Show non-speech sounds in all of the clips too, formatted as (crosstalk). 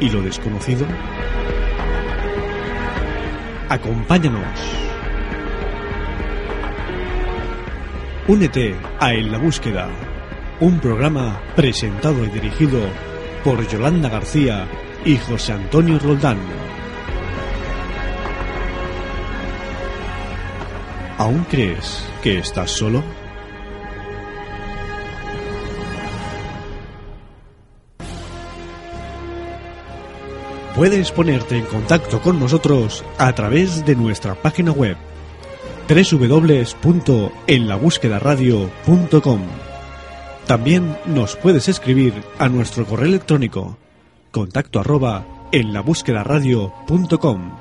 y lo desconocido? Acompáñanos. Únete a En la Búsqueda, un programa presentado y dirigido por Yolanda García y José Antonio Roldán. ¿Aún crees que estás solo? Puedes ponerte en contacto con nosotros a través de nuestra página web www.enlabúsquedaradio.com. También nos puedes escribir a nuestro correo electrónico contacto arroba enlabúsquedaradio.com.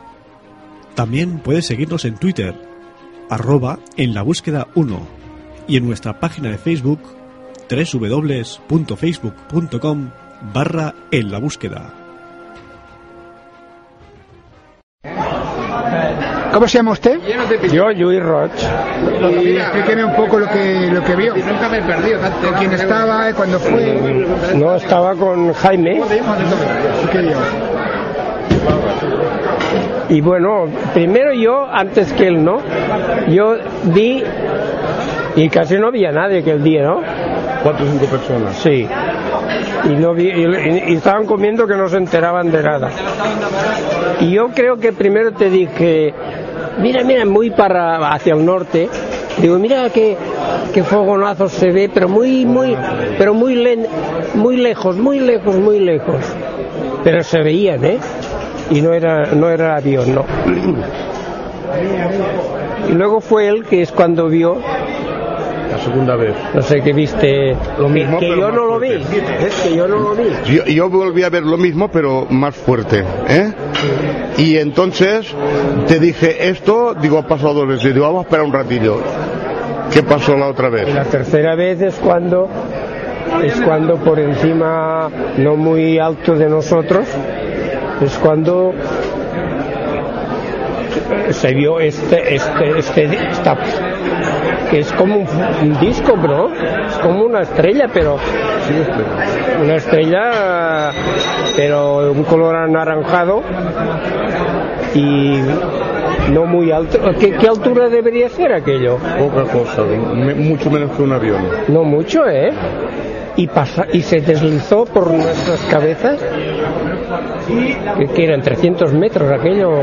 También puedes seguirnos en Twitter arroba en la búsqueda 1 y en nuestra página de Facebook www.facebook.com barra en la búsqueda. ¿Cómo se llama usted? Yo, Luis Roch. Y explíqueme un poco lo que, lo que vio. Nunca me he perdido. ¿Con quién estaba? ¿Cuándo fue? No, estaba con Jaime. ¿Qué vio? Y bueno, primero yo, antes que él, ¿no? Yo vi y casi no había nadie aquel día, ¿no? Cuatro o cinco personas. Sí. Y, no vi, y, y estaban comiendo que no se enteraban de nada. Y yo creo que primero te dije, mira, mira, muy para hacia el norte. Digo, mira qué, qué fogonazos se ve, pero muy, muy, pero muy, len- muy lejos, muy lejos, muy lejos. Pero se veían, ¿eh? Y no era, no era avión, no. (coughs) Y luego fue él que es cuando vio, La segunda vez. no sé qué viste, Lo mismo, que, que yo no lo vi, es que yo no lo vi. Yo, yo volví a ver lo mismo, pero más fuerte. ¿eh? Y entonces te dije esto, digo, ha pasado dos veces. Digo, vamos a esperar un ratillo. ¿Qué pasó la otra vez? Y la tercera vez es cuando es cuando por encima no muy alto de nosotros es cuando se vio este este este esta- que es como un, un disco bro es como una estrella pero una estrella pero de un color anaranjado y no muy alto ¿qué, qué altura debería ser aquello? Poca cosa, mucho menos que un avión. No mucho, ¿eh? Y, pasa, y se deslizó por nuestras cabezas, que, que eran 300 metros aquello,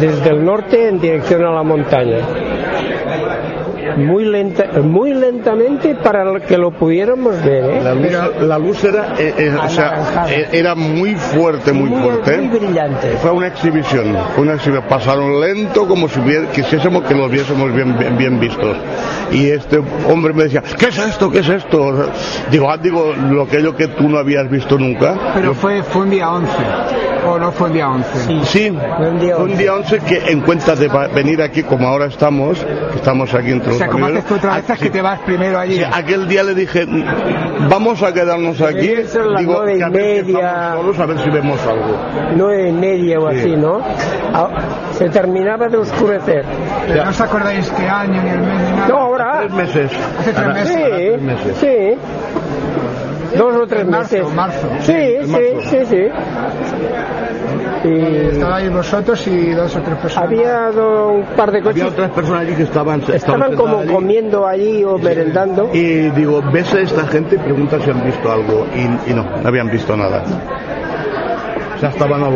desde el norte en dirección a la montaña. Muy, lenta, muy lentamente para que lo pudiéramos ver, ¿eh? La luz, la luz era, eh, eh, o sea, era muy fuerte, muy, muy, fuerte. muy brillante. Fue una exhibición, una exhibición. Pasaron lento como si hubiera- quisiésemos que los viésemos bien, bien, bien vistos. Y este hombre me decía, ¿qué es esto? ¿Qué es esto? Digo, ah, digo, lo aquello que tú no habías visto nunca. Pero fue, fue un día 11. ¿O no fue un día 11? Sí, un día fue un 11. día 11 que en cuenta de venir aquí como ahora estamos, que estamos aquí entre O los sea, como haces tú otras veces aquí- que te vas primero allí. Sí, aquel día le dije, vamos a quedarnos aquí, ser las nueve y que a ver si media. solos, a ver si vemos algo. Nueve y media o Sí. así, ¿no? Ah, Se terminaba de oscurecer. Pero no os acordáis qué año ni el mes ni nada. No, ahora. Tres meses. Hace tres meses. ahora tres Sí, meses. sí. Dos o tres En marzo, meses. marzo. Sí, sí, marzo. sí, sí. Y Estabais vosotros y dos o tres personas. había un par de coches. Había otras personas allí que estaban, Estaban como allí. comiendo allí o merendando. Y digo, ves a esta gente y pregunta si han visto algo. Y, y no, no habían visto nada. ya estaban a.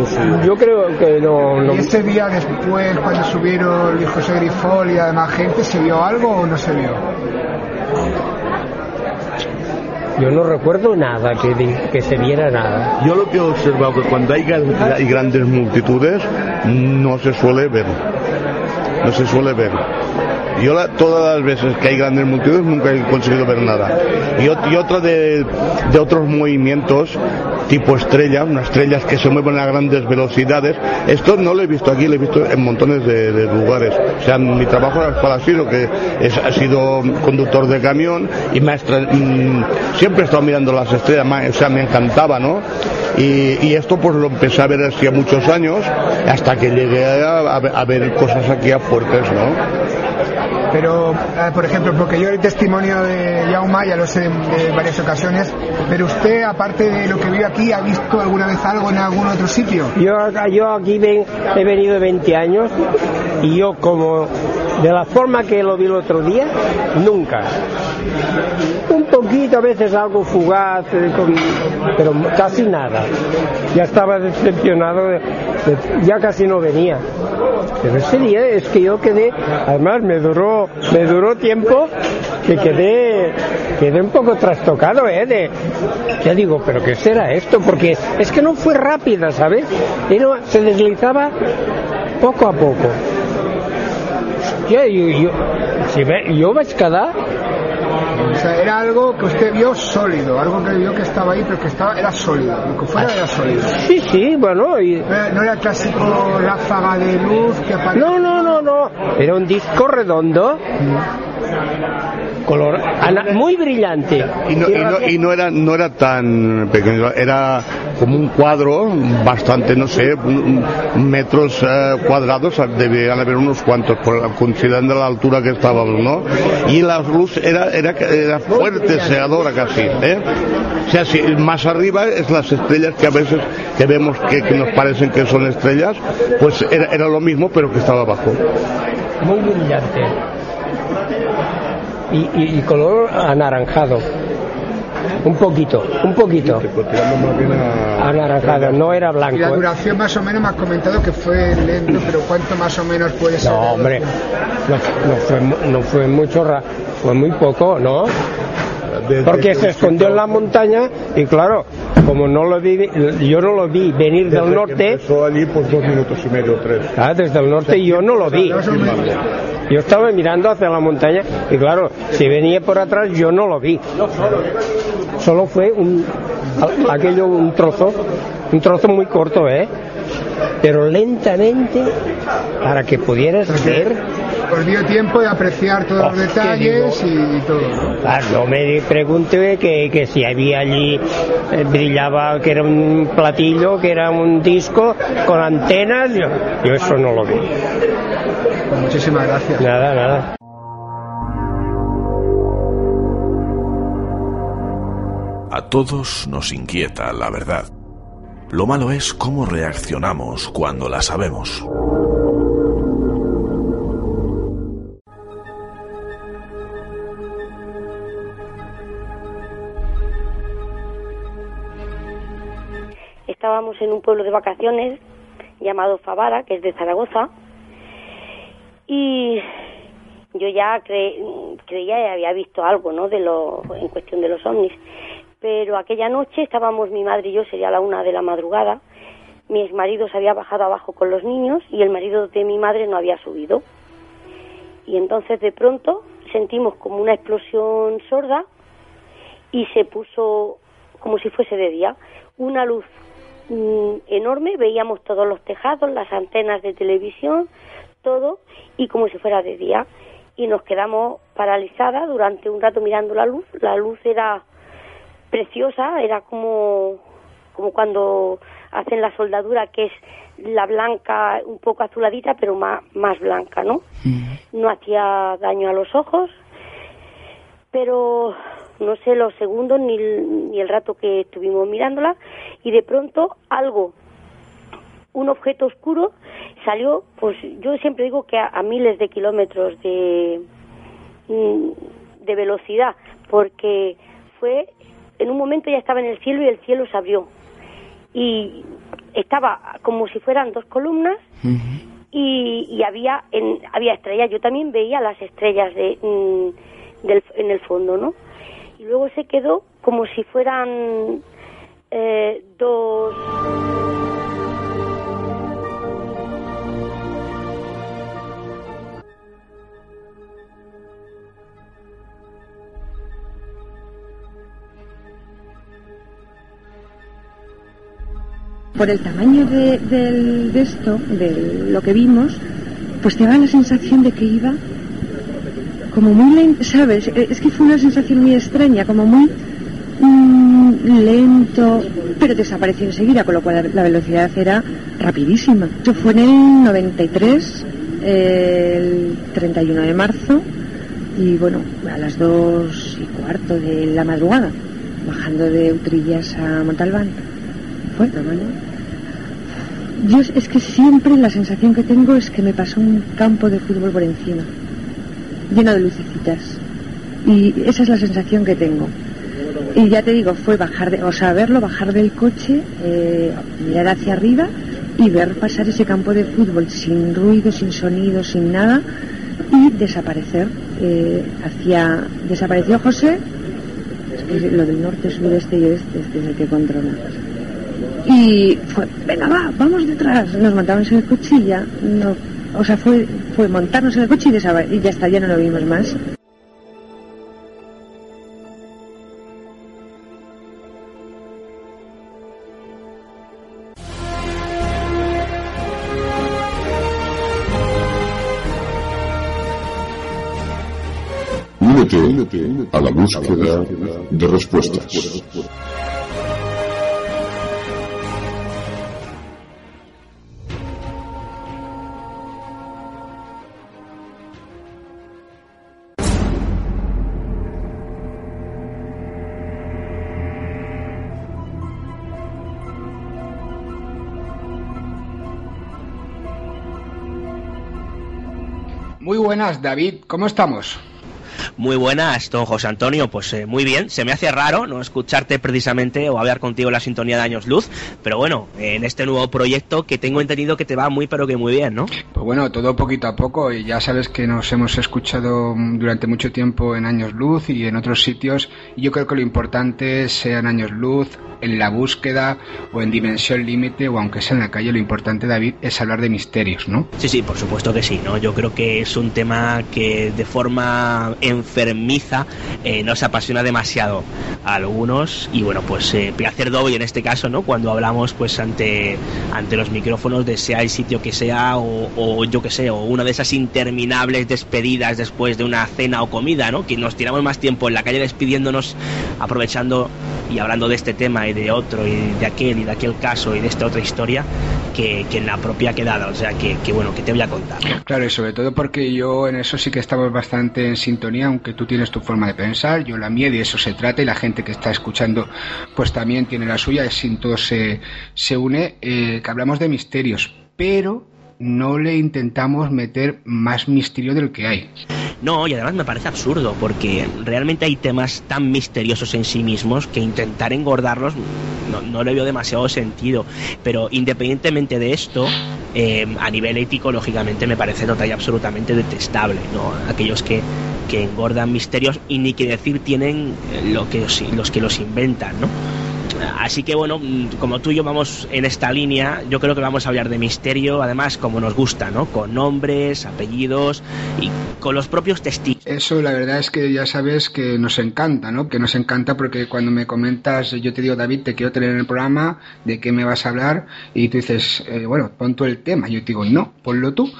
Yo creo que no, no- ¿Y ese día después, cuando subieron Luis José Grifol y además gente, se vio algo o no se vio? Yo no recuerdo nada, que, que se viera nada. Yo lo que he observado que cuando hay, hay grandes multitudes no se suele ver. No se suele ver. Yo la- todas las veces que hay grandes multitudes nunca he conseguido ver nada. Y, y otra de, de otros movimientos tipo estrella, unas estrellas que se mueven a grandes velocidades, esto no lo he visto aquí, lo he visto en montones de, de lugares. O sea, mi trabajo es sido que es, ha sido conductor de camión y me ha extra- mm, siempre he estado mirando las estrellas, o sea, me encantaba, ¿no? Y, y esto pues lo empecé a ver hacía muchos años hasta que llegué a, a ver- a ver cosas aquí a fuertes, ¿no? Pero, eh, por ejemplo, porque yo el testimonio de Yauma ya lo sé de, de varias ocasiones, pero usted, aparte de lo que vio aquí, ¿ha visto alguna vez algo en algún otro sitio? Yo, acá- yo aquí ven- he venido 20 años y yo como de la forma que lo vi el otro día, nunca. Un poquito, a veces algo fugaz, eh, pero casi nada. Ya estaba decepcionado, de- de- ya casi no venía. Pero ese día es que yo quedé, además me duró, me duró tiempo que quedé, quedé un poco trastocado, ¿eh? De, ya digo, pero ¿qué será esto? Porque es que no fue rápida, ¿sabes? Era- se deslizaba poco a poco. Hòstia, jo, jo, si ve, jo vaig quedar O sea, era algo que usted vio sólido, algo que vio que estaba ahí, pero que estaba, era sólido, lo que fuera era sólido. Sí, sí, bueno, y... No era- no era el clásico ráfaga de luz que aparece. No, no, no, no. Era un disco redondo, color, ana- muy brillante. Y no, y no, y no era, no era tan pequeño, era como un cuadro bastante, no sé, metros eh, cuadrados, debían haber unos cuantos, por, la- considerando la altura que estábamos, ¿no? Y la luz era, era, era fuerte, cegadora casi, ¿eh? O sea, si más arriba es las estrellas que a veces que vemos que, que nos parecen que son estrellas, pues era, era lo mismo, pero que estaba abajo. muy brillante. Y, y- y color anaranjado. Un poquito, un poquito. Anaranjado, no era Y la blanco. ¿eh? duración más o menos me has comentado que fue lento, pero ¿cuánto más o menos puede ser? No, hombre, no, no fue, no fue mucho, ra- fue muy poco, ¿no? Porque se escondió en la montaña y claro, como no lo vi, yo no lo vi venir del norte, Empezó allí por dos minutos y medio, tres. ah, desde el norte yo no lo vi. Yo estaba mirando hacia la montaña y claro, si venía por atrás yo no lo vi. Solo fue un, aquello un trozo, un trozo muy corto, ¿eh? Pero lentamente para que pudieras ver Os dio tiempo de apreciar todos los Oh, detalles y, todo. ¿no? Ah, no me pregunté que, que si había allí, eh, brillaba, que era un platillo, que era un disco con antenas, yo, yo eso no lo vi. Pues muchísimas gracias. Nada, nada. A todos nos inquieta la verdad. Lo malo es cómo reaccionamos cuando la sabemos. Estábamos en un pueblo de vacaciones llamado Favara, que es de Zaragoza, y yo ya cre- creía y había visto algo, ¿no? De lo en cuestión de los ovnis, pero aquella noche estábamos mi madre y yo, sería la una de la madrugada. Mi exmarido se había bajado abajo con los niños y el marido de mi madre no había subido. Y entonces de pronto sentimos como una explosión sorda y se puso como si fuese de día una luz mm, enorme, veíamos todos los tejados, las antenas de televisión, todo, y como si fuera de día. Y nos quedamos paralizadas durante un rato mirando la luz. La luz era preciosa, era como, como cuando hacen la soldadura, que es la blanca, un poco azuladita, pero más, más blanca, ¿no? No hacía daño a los ojos, pero no sé los segundos ni el, ni el rato que estuvimos mirándola y de pronto algo un objeto oscuro salió pues yo siempre digo que a, a miles de kilómetros de mm, de velocidad porque fue en un momento ya estaba en el cielo y el cielo se abrió y estaba como si fueran dos columnas y, y había en, había estrellas. Yo también veía las estrellas de, mm, del, en el fondo, ¿no? Luego se quedó como si fueran eh, dos. Por el tamaño de, de esto, de lo que vimos, pues te da la sensación de que iba como muy lento, ¿sabes? Eh, Es que fue una sensación muy extraña, como muy mm, lento, pero desapareció enseguida, con lo cual la, velocidad era rapidísima. Esto fue en el 93, eh, el 31 de marzo, y bueno, a las dos y cuarto de la madrugada, bajando de Utrillas a Montalbán. Fue, ¿no? Yo es que siempre la sensación que tengo es que me pasó un campo de fútbol por encima, lleno de lucecitas. Y esa es la sensación que tengo. Y ya te digo, fue bajar, de, o sea, verlo, bajar del coche, eh, mirar hacia arriba y ver pasar ese campo de fútbol sin ruido, sin sonido, sin nada y desaparecer. eh, hacia, desapareció José, es lo del norte, sureste y oeste este es el que controla. Y fue, venga, va, vamos detrás. Nos montamos en el coche y ya, no, o sea, fue, fue montarnos en el coche y, y ya está, ya no lo vimos más. Únete a la búsqueda de respuestas. Buenas, David. ¿Cómo estamos? Muy buenas, don José Antonio. Pues eh, muy bien, se me hace raro no escucharte precisamente o hablar contigo en la sintonía de Años Luz, pero bueno, en este nuevo proyecto que tengo entendido que te va muy pero que muy bien, ¿no? Pues bueno, todo poquito a poco y ya sabes que nos hemos escuchado durante mucho tiempo en Años Luz y en otros sitios y yo creo que lo importante sea en Años Luz, en la búsqueda o en Dimensión Límite o aunque sea en la calle, lo importante, David, es hablar de misterios, ¿no? Sí, sí, por supuesto que sí, ¿no? Yo creo que es un tema que de forma enfermiza eh, nos apasiona demasiado a algunos y bueno, pues eh, placer doble en este caso, ¿no? Cuando hablamos pues ante, ante los micrófonos de sea el sitio que sea o, yo que sé, o una de esas interminables despedidas después de una cena o comida, ¿no? Que nos tiramos más tiempo en la calle despidiéndonos, aprovechando y hablando de este tema y de otro y de aquel y de aquel caso y de esta otra historia que, en la propia quedada, o sea que, que bueno, que te voy a contar. Claro, y sobre todo porque yo en eso sí que estamos bastante en sintonía, aunque tú tienes tu forma de pensar, yo la mía, de eso se trata, y la gente que está escuchando pues también tiene la suya, sin todo se, se une, eh, que hablamos de misterios, pero no le intentamos meter más misterio del que hay. No, y además me parece absurdo, porque realmente hay temas tan misteriosos en sí mismos que intentar engordarlos no, no le veo demasiado sentido. Pero independientemente de esto, eh, a nivel ético, lógicamente, me parece total y absolutamente detestable, ¿no? Aquellos que, que engordan misterios y ni que decir tienen eh, lo que, los- que los inventan, ¿no? Así que bueno, mm, como tú y yo vamos en esta línea, yo creo que vamos a hablar de misterio, además como nos gusta, ¿no? Con nombres, apellidos y con los propios testigos. Eso la verdad es que ya sabes que nos encanta, ¿no? Que nos encanta porque cuando me comentas, yo te digo, David, te quiero tener en el programa, ¿de qué me vas a hablar? Y tú dices, eh, bueno, pon tú el tema. Yo te digo, no, ponlo tú.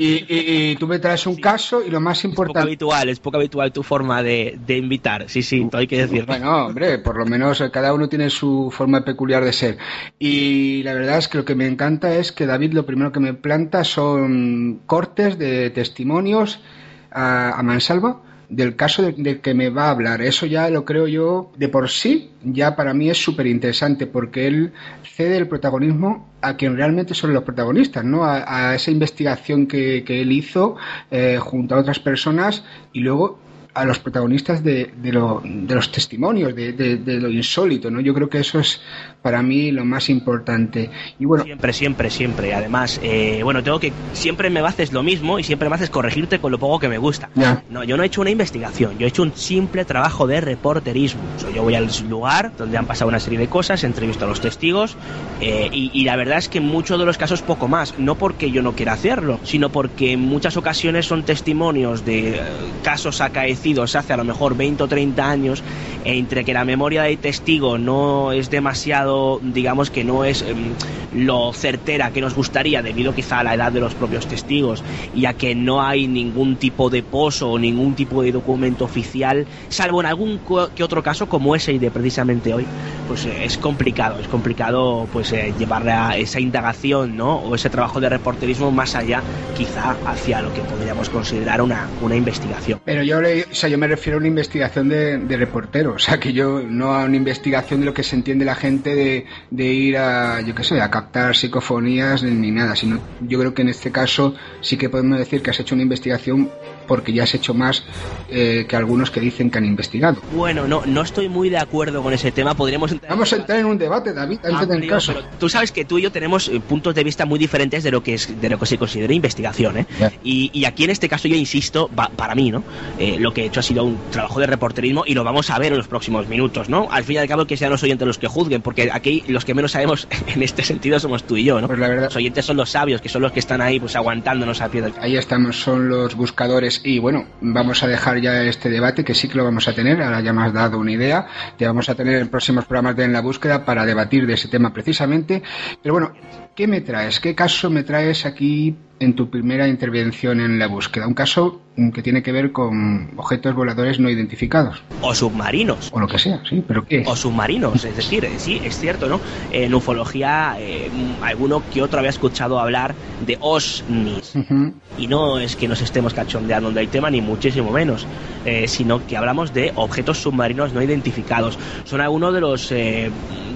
Y, y- y tú me traes un caso y lo más Poco importante... habitual, es poco habitual tu forma de, de invitar, sí, sí, todo hay que decir. Bueno, hombre, por lo menos eh, cada uno tiene su forma peculiar de ser. Y la verdad es que lo que me encanta es que David lo primero que me planta son cortes de testimonios a, a mansalva del caso del de que me va a hablar. Eso ya lo creo yo de por sí, ya para mí es súper interesante porque él cede el protagonismo a quien realmente son los protagonistas, ¿no? A, a esa investigación que, que él hizo eh, junto a otras personas y luego a los protagonistas de, de, lo, de los testimonios, de, de, lo insólito, ¿no? Yo creo que eso es para mí lo más importante. Y bueno, siempre, siempre, siempre. Además, eh, bueno, tengo que siempre me haces lo mismo y siempre me haces corregirte con lo poco que me gusta. No, yo no he hecho una investigación, yo he hecho un simple trabajo de reporterismo. yo voy al lugar donde han pasado una serie de cosas, entrevisto a los testigos eh, y, y la verdad es que en muchos de los casos poco más. No porque yo no quiera hacerlo, sino porque en muchas ocasiones son testimonios de eh, casos acaecidos hace a lo mejor 20 o 30 años, entre que la memoria del testigo no es demasiado, digamos que no es em, lo certera que nos gustaría, debido quizá a la edad de los propios testigos, y a que no hay ningún tipo de pozo o ningún tipo de documento oficial, salvo en algún que otro caso como ese de precisamente hoy, pues eh, es complicado, es complicado pues eh, llevarle a esa indagación, ¿no? O ese trabajo de reporterismo más allá, quizá hacia lo que podríamos considerar una, una investigación. Pero yo, le, o sea, yo me refiero a una investigación de, de, reportero, o sea, que yo no a una investigación de lo que se entiende la gente de, de ir a, yo qué sé, a captar psicofonías ni nada, sino yo creo que en este caso sí que podemos decir que has hecho una investigación porque ya has hecho más eh, que algunos que dicen que han investigado. Bueno, no, no estoy muy de acuerdo con ese tema. Podríamos entrar Vamos a entrar en un debate, David, antes del caso. Pero tú sabes que tú y yo tenemos eh, puntos de vista muy diferentes de lo que es de lo que se considera investigación, ¿eh? Y, y, aquí en este caso yo insisto, para mí, ¿no? Eh, lo que he hecho ha sido un trabajo de reporterismo y lo vamos a ver en los próximos minutos, ¿no? Al fin y al cabo que sean los oyentes los que juzguen, porque aquí los que menos sabemos (laughs) en este sentido somos tú y yo, ¿no? Pues la verdad. Los oyentes son los sabios, que son los que están ahí pues aguantándonos a pie del Ahí estamos, son los buscadores y bueno, vamos a dejar ya este debate que sí que lo vamos a tener, ahora ya me has dado una idea, te vamos a tener en próximos programas de En la Búsqueda para debatir de ese tema precisamente. Pero bueno, ¿qué me traes? ¿Qué caso me traes aquí en tu primera intervención en la búsqueda. Un caso que tiene que ver con objetos voladores no identificados. O submarinos. O lo que sea, sí, pero ¿qué? O submarinos, es decir, eh, sí, es cierto, ¿no? En ufología, eh, alguno que otro había escuchado hablar de OSNIs. Y no es que nos estemos cachondeando del tema, ni muchísimo menos, eh, sino que hablamos de objetos submarinos no identificados. Son algunos de los,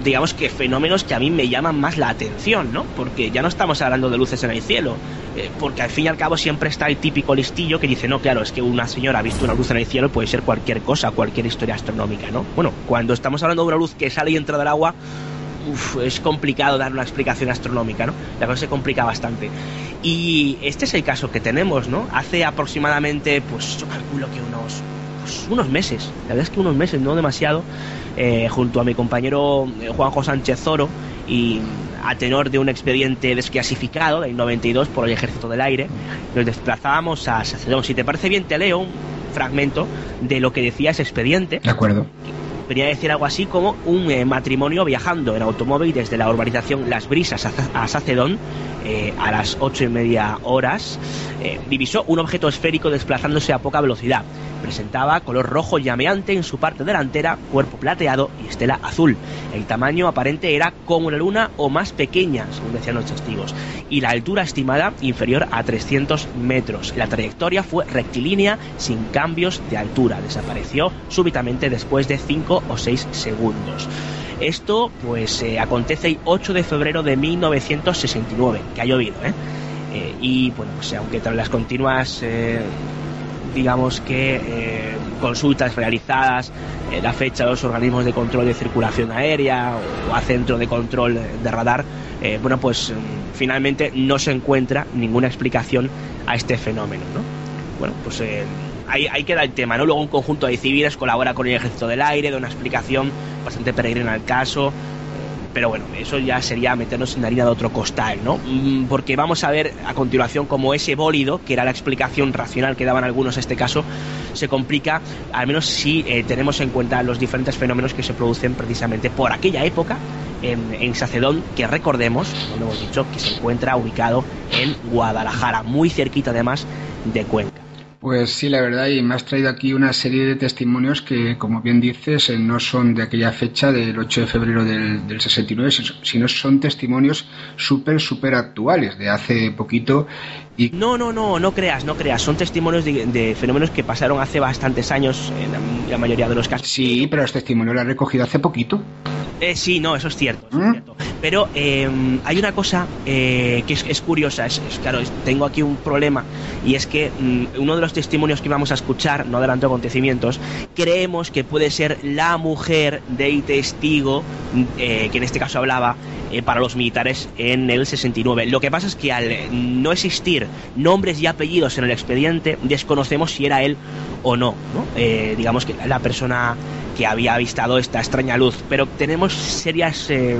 digamos que, fenómenos que a mí me llaman más la atención, ¿no? Porque ya no estamos hablando de luces en el cielo eh, porque al fin y al cabo siempre está el típico listillo que dice, no, claro, es que una señora ha visto una luz en el cielo, puede ser cualquier cosa, cualquier historia astronómica, ¿no? Bueno, cuando estamos hablando de una luz que sale y entra del agua, es complicado dar una explicación astronómica, ¿no? La cosa se complica bastante. Y este es el caso que tenemos, ¿no? Hace aproximadamente, pues yo calculo que unos, pues, unos meses, la verdad es que unos meses, no demasiado, eh, junto a mi compañero eh, Juanjo Sánchez Zoro y a tenor de un expediente desclasificado del 92 por el Ejército del Aire, nos desplazábamos a Sacedón. Si te parece bien, te leo un fragmento de lo que decía ese expediente. De acuerdo venía a decir algo así como un eh, matrimonio viajando en automóvil desde la urbanización Las Brisas a, Sacedón eh, a las ocho y media horas, eh, divisó un objeto esférico desplazándose a poca velocidad. Presentaba color rojo llameante en su parte delantera, cuerpo plateado y estela azul. El tamaño aparente era como una luna o más pequeña, según decían los testigos, y la altura estimada inferior a 300 metros. La trayectoria fue rectilínea sin cambios de altura. Desapareció súbitamente después de 5 o 6 segundos. Esto pues eh, acontece el 8 de febrero de 1969, que ha llovido, ¿eh? eh y bueno, pues aunque tras las continuas, eh, digamos que consultas realizadas, la fecha de los organismos de control de circulación aérea o a centro de control de radar, bueno, pues mm, finalmente no se encuentra ninguna explicación a este fenómeno, ¿no? Bueno, pues ahí, queda el tema, ¿no? Luego un conjunto de civiles colabora con el Ejército del Aire, da una explicación bastante peregrina al caso. Pero bueno, eso ya sería meternos en la harina de otro costal, ¿no? Mm, porque vamos a ver a continuación cómo ese bólido, que era la explicación racional que daban algunos en este caso, se complica, al menos si eh, tenemos en cuenta los diferentes fenómenos que se producen precisamente por aquella época en, en, Sacedón, que recordemos, como hemos dicho, que se encuentra ubicado en Guadalajara, muy cerquita además de Cuenca. Pues sí, la verdad, y me has traído aquí una serie de testimonios que, como bien dices, eh, no son de aquella fecha del 8 de febrero del, del 69, sino son testimonios súper, súper actuales, de hace poquito. Y... No, no, no, no creas, no creas, son testimonios de, fenómenos que pasaron hace bastantes años, en la, mayoría de los casos. Sí, pero los testimonios los he recogido hace poquito. Eh, sí, no, eso es cierto. eso es ¿Mm? cierto. Pero eh, hay una cosa eh, que es, es curiosa. Es, es- claro, tengo aquí un problema. Y es que mm, uno de los testimonios que vamos a escuchar, no adelanto acontecimientos, creemos que puede ser la mujer del testigo eh, que en este caso hablaba eh, para los militares en el 69. Lo que pasa es que al eh, no existir nombres y apellidos en el expediente, desconocemos si era él o no. Eh, digamos que la persona que había avistado esta extraña luz. Pero tenemos serias eh,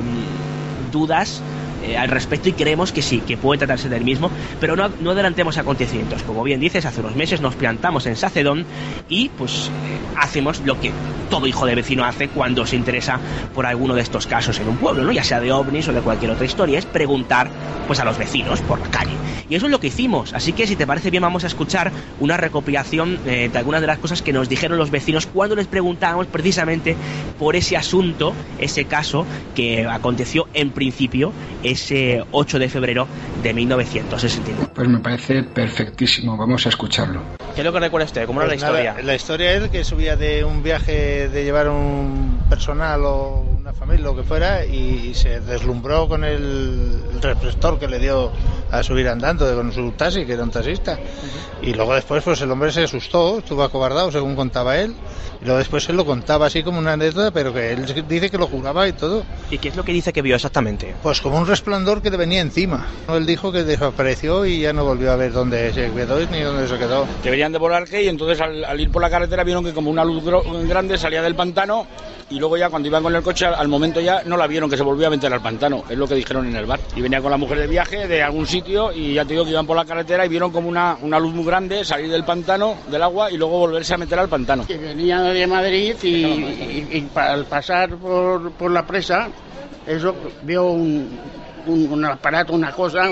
dudas eh, al respecto y creemos que sí, que puede tratarse del mismo, pero no, no adelantemos acontecimientos. Como bien dices, hace unos meses nos plantamos en Sacedón y pues eh, hacemos lo que todo hijo de vecino hace cuando se interesa por alguno de estos casos en un pueblo, ¿no? ya sea de ovnis o de cualquier otra historia, es preguntar pues a los vecinos por la calle. Y eso es lo que hicimos, así que si te parece bien vamos a escuchar una recopilación eh, de algunas de las cosas que nos dijeron los vecinos cuando les preguntábamos precisamente por ese asunto, ese caso que aconteció en principio ese 8 de febrero de 1969. Pues me parece perfectísimo, vamos a escucharlo. ¿Qué es lo que recuerda usted? ¿Cómo era Pues la nada, historia? la historia es que subía de un viaje de llevar un personal o una familia, lo que fuera, y, y se deslumbró con el, el reflector que le dio a subir andando de- con su taxi, que era un taxista. Y luego después, pues el hombre se asustó, estuvo acobardado, según contaba él. Y luego después él lo contaba así como una anécdota, pero que él dice que lo juraba y todo. ¿Y qué es lo que dice que vio exactamente? Pues como un resplandor que le venía encima. Él dijo que desapareció y ya no volvió a ver dónde se quedó ni dónde se quedó. que venían de Volarque y entonces al, al ir por la carretera vieron que como una luz grande salía del pantano y luego ya cuando iban con el coche al, al momento ya no la vieron que se volvió a meter al pantano, es lo que dijeron en el bar. Y venía con la mujer de viaje de algún sitio y ya te digo que iban por la carretera y vieron como una, una luz muy grande salir del pantano, del agua y luego volverse a meter al pantano. que venía de Madrid y, y- y pa- al pasar por, por la presa, eso vio un, un- un aparato, una cosa,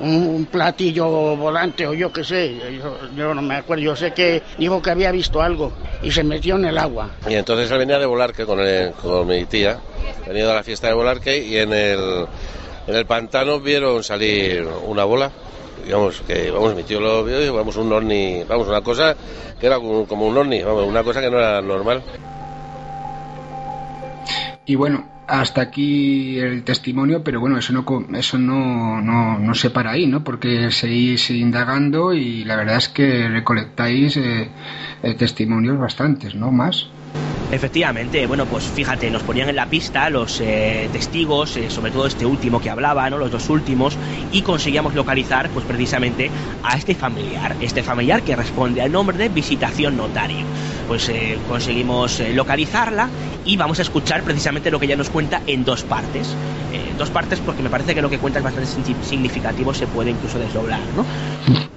un, un platillo volante o yo qué sé, yo, yo no me acuerdo, yo sé que dijo que había visto algo y se metió en el agua. Y entonces él venía de Volarque con, el- con mi tía, venía de la fiesta de Volarque y en el, en el pantano vieron salir una bola. Digamos que, vamos, mi tío lo vio y vamos, un ovni, vamos, una cosa que era como, un ovni, vamos, una cosa que no era normal. Y bueno, hasta aquí el testimonio, pero bueno, eso no eso no, no, no se para ahí, ¿no? Porque seguís indagando y la verdad es que recolectáis eh, eh, testimonios bastantes, ¿no? Más. Efectivamente, bueno, pues fíjate, nos ponían en la pista los eh, testigos, eh, sobre todo este último que hablaba, ¿no? Los dos últimos, y conseguíamos localizar, pues precisamente, a este familiar, este familiar que responde al nombre de Visitación Notario. Pues eh, conseguimos localizarla y vamos a escuchar precisamente lo que ella nos cuenta en dos partes. Eh, dos partes porque me parece que lo que cuenta es bastante significativo, se puede incluso desdoblar, ¿no?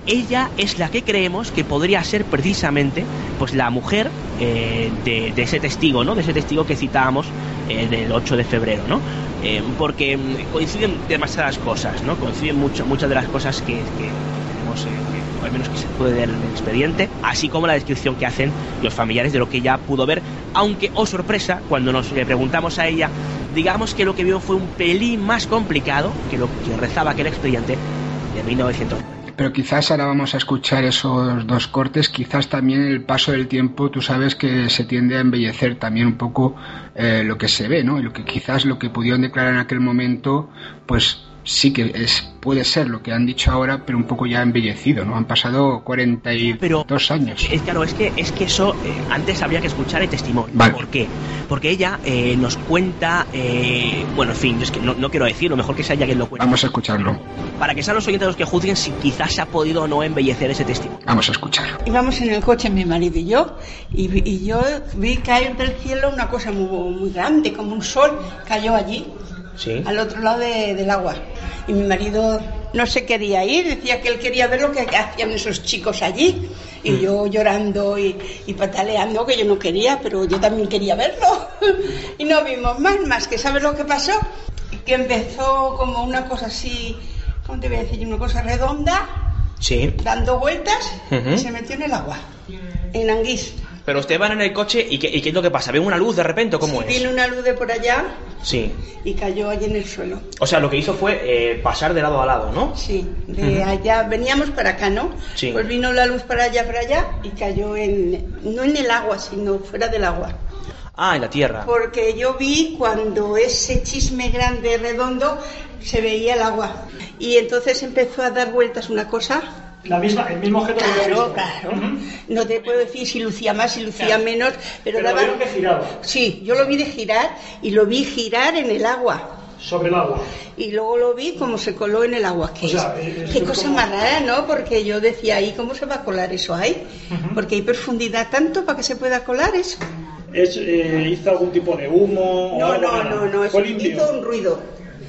ella es la que creemos que podría ser precisamente pues la mujer eh, de, ese testigo, ¿no? De ese testigo que citábamos eh, del 8 de febrero, ¿no? Porque mm, coinciden demasiadas cosas, ¿no? Coinciden mucho, muchas de las cosas que- tenemos, eh, al menos que se puede ver en el expediente, así como la descripción que hacen los familiares de lo que ella pudo ver, aunque, oh sorpresa, cuando nos preguntamos a ella, digamos que lo que vio fue un pelín más complicado que lo que rezaba aquel expediente de 1900. Pero quizás ahora vamos a escuchar esos dos cortes, quizás también el paso del tiempo, tú sabes que se tiende a embellecer también un poco eh, lo que se ve, ¿no? Y lo que quizás lo que pudieron declarar en aquel momento, pues sí que es puede ser lo que han dicho ahora, pero un poco ya embellecido, ¿no? Han pasado 42 años. Es claro, es que, es que eso eh, antes habría que escuchar el testimonio. Vale. ¿Por qué? Porque ella eh, nos cuenta, eh, bueno, en fin, yo es que no, no quiero decirlo, mejor que sea ella quien lo cuente. Vamos a escucharlo. Para que sean los oyentes los que juzguen si quizás se ha podido o no embellecer ese testimonio. Vamos a escuchar. Íbamos en el coche mi marido y yo y, y yo vi caer del cielo una cosa muy, muy grande, como un sol, cayó allí, Sí. al otro lado de- del agua. Y mi marido no se quería ir, decía que él quería ver lo que hacían esos chicos allí. Y yo llorando y, y pataleando, que yo no quería, pero yo también quería verlo. (laughs) y no vimos más, más que ¿sabes lo que pasó? Que empezó como una cosa así, ¿cómo te voy a decir? Una cosa redonda, Sí. dando vueltas y se metió en el agua, en Anguís. Pero ustedes van en el coche y ¿qué, y qué es lo que pasa? ¿Ven una luz de repente o cómo es? Vino una luz de por allá Sí. y cayó allí en el suelo. O sea, lo que hizo fue eh, pasar de lado a lado, ¿no? Sí, de allá, veníamos para acá, ¿no? Sí. Pues vino la luz para allá, para allá y cayó en, no en el agua, sino fuera del agua. Ah, en la Tierra. Porque yo vi cuando ese chisme grande, redondo, se veía el agua. Y entonces empezó a dar vueltas una cosa La misma, el mismo objeto que había Claro, claro. No te puedo decir si lucía más, si lucía Claro. menos, pero, Pero daba. vieron que giraba. Sí, yo lo vi de girar y lo vi girar en el agua. Sobre el agua. Y luego lo vi como se coló en el agua. ¿Qué, O sea, es? eh, Qué es cosa como- más rara, ¿no? Porque yo decía ahí, ¿cómo se va a colar eso ahí? Porque hay profundidad tanto para que se pueda colar eso. Es, eh, ¿Hizo algún tipo de humo? o No, no, no, no, hizo un ruido.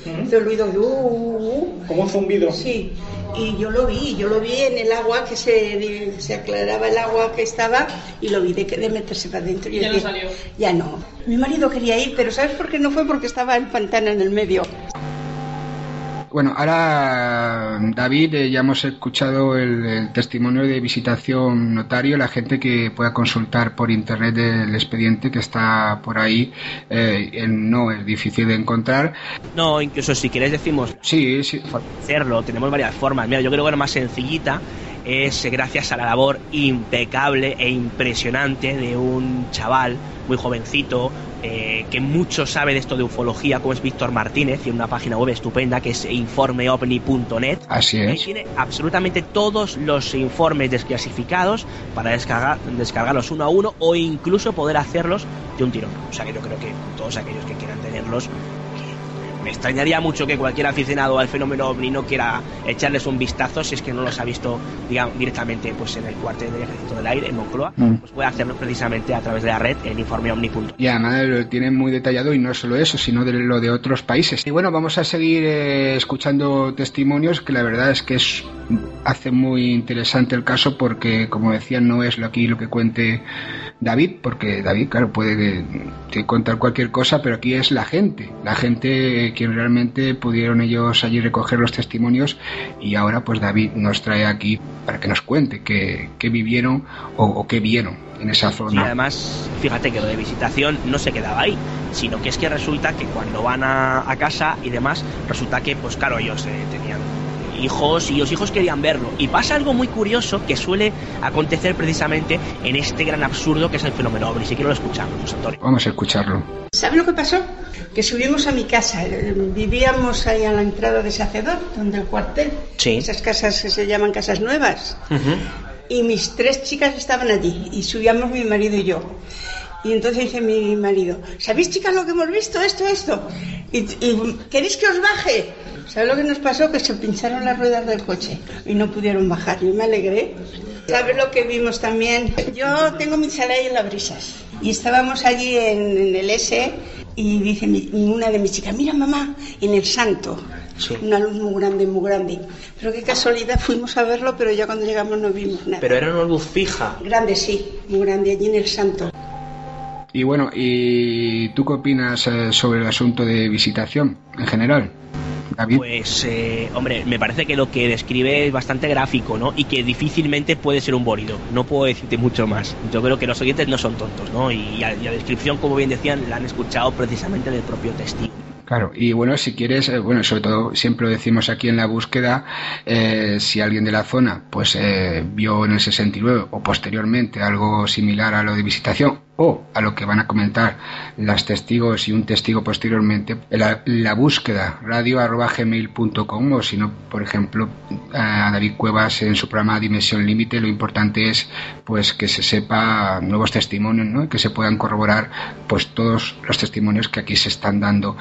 Un ruido. uh, uh, uh. Como un zumbido. Sí, y yo lo vi, yo lo vi en el agua que se, se aclaraba el agua que estaba y lo vi de, que- de meterse para adentro. Y Ya yo no salió. Ya no. Mi marido quería ir, pero ¿sabes por qué no fue? Porque estaba el pantano en el medio. Bueno, ahora David, eh, ya hemos escuchado el, el testimonio de visitación notario, la gente que pueda consultar por internet el expediente que está por ahí, eh, en- no es difícil de encontrar. No, incluso si queréis decimos Sí, sí. hacerlo, tenemos varias formas. Mira, yo creo que la más sencillita es gracias a la labor impecable e impresionante de un chaval muy jovencito eh, que mucho sabe de esto de ufología, como es Víctor Martínez, y una página web estupenda que es informeovni.net. Así es. tiene absolutamente todos los informes desclasificados para descargar, descargarlos uno a uno o incluso poder hacerlos de un tirón. O sea que yo creo que todos aquellos que quieran tenerlos, me extrañaría mucho que cualquier aficionado al fenómeno ovni no quiera echarles un vistazo si es que no los ha visto digamos, directamente pues en el cuartel del Ejército del Aire en Moncloa, Mm. pues puede hacerlo precisamente a través de la red en informeovni.net. Y además lo tienen muy detallado y no solo eso, sino de lo de otros países. Y bueno, vamos a seguir eh, escuchando testimonios que la verdad es que es, hace muy interesante el caso porque, como decía, no es lo aquí lo que cuente David, porque David, claro, puede que contar cualquier cosa, pero aquí es la gente, la gente quien realmente pudieron ellos allí recoger los testimonios y ahora pues David nos trae aquí para que nos cuente qué, qué vivieron o, o qué vieron en esa Y zona. además, fíjate que lo de visitación no se quedaba ahí, sino que es que resulta que cuando van a, a casa y demás, resulta que, pues claro, ellos eh, tenían hijos y los hijos querían verlo. Y pasa algo muy curioso que suele acontecer precisamente en este gran absurdo que es el fenómeno ovni. Si quiero lo escuchamos, José Antonio. Vamos a escucharlo. ¿Sabes lo que pasó? Que subimos a mi casa. eh, Vivíamos ahí a la entrada de Sacedor, donde el cuartel. Sí. Esas casas que se llaman casas nuevas. Y mis tres chicas estaban allí. Y subíamos mi marido y yo. Y entonces dice mi marido, ¿sabéis chicas lo que hemos visto? Esto, esto. Y, y, ¿Queréis que os baje? ¿Sabes lo que nos pasó? Que se pincharon las ruedas del coche y no pudieron bajar. Yo me alegré. ¿Sabes lo que vimos también? Yo tengo mi chalet en las brisas. Y estábamos allí en, en el S y dice mi- una de mis chicas, mira mamá, en el santo. Una luz muy grande, muy grande. Pero qué casualidad, fuimos a verlo, pero ya cuando llegamos no vimos nada. Pero era una luz fija. Grande, sí, muy grande, allí en el santo. Y bueno, ¿y tú qué opinas eh, sobre el asunto de visitación en general? David. Pues, eh, hombre, me parece que lo que describe es bastante gráfico, ¿no? Y que difícilmente puede ser un bólido. No puedo decirte mucho más. Yo creo que los oyentes no son tontos, ¿no? Y la descripción, como bien decían, la han escuchado precisamente del propio testigo. Claro, y bueno, si quieres, eh, bueno, sobre todo siempre lo decimos aquí en la búsqueda, eh, si alguien de la zona pues eh, vio en el 69 o posteriormente algo similar a lo de visitación o a lo que van a comentar las testigos y un testigo posteriormente, la, la búsqueda radio arroba gmail.com o si no, por ejemplo, a David Cuevas en su programa Dimensión Límite, lo importante es pues que se sepa nuevos testimonios, ¿no? Y que se puedan corroborar pues todos los testimonios que aquí se están dando.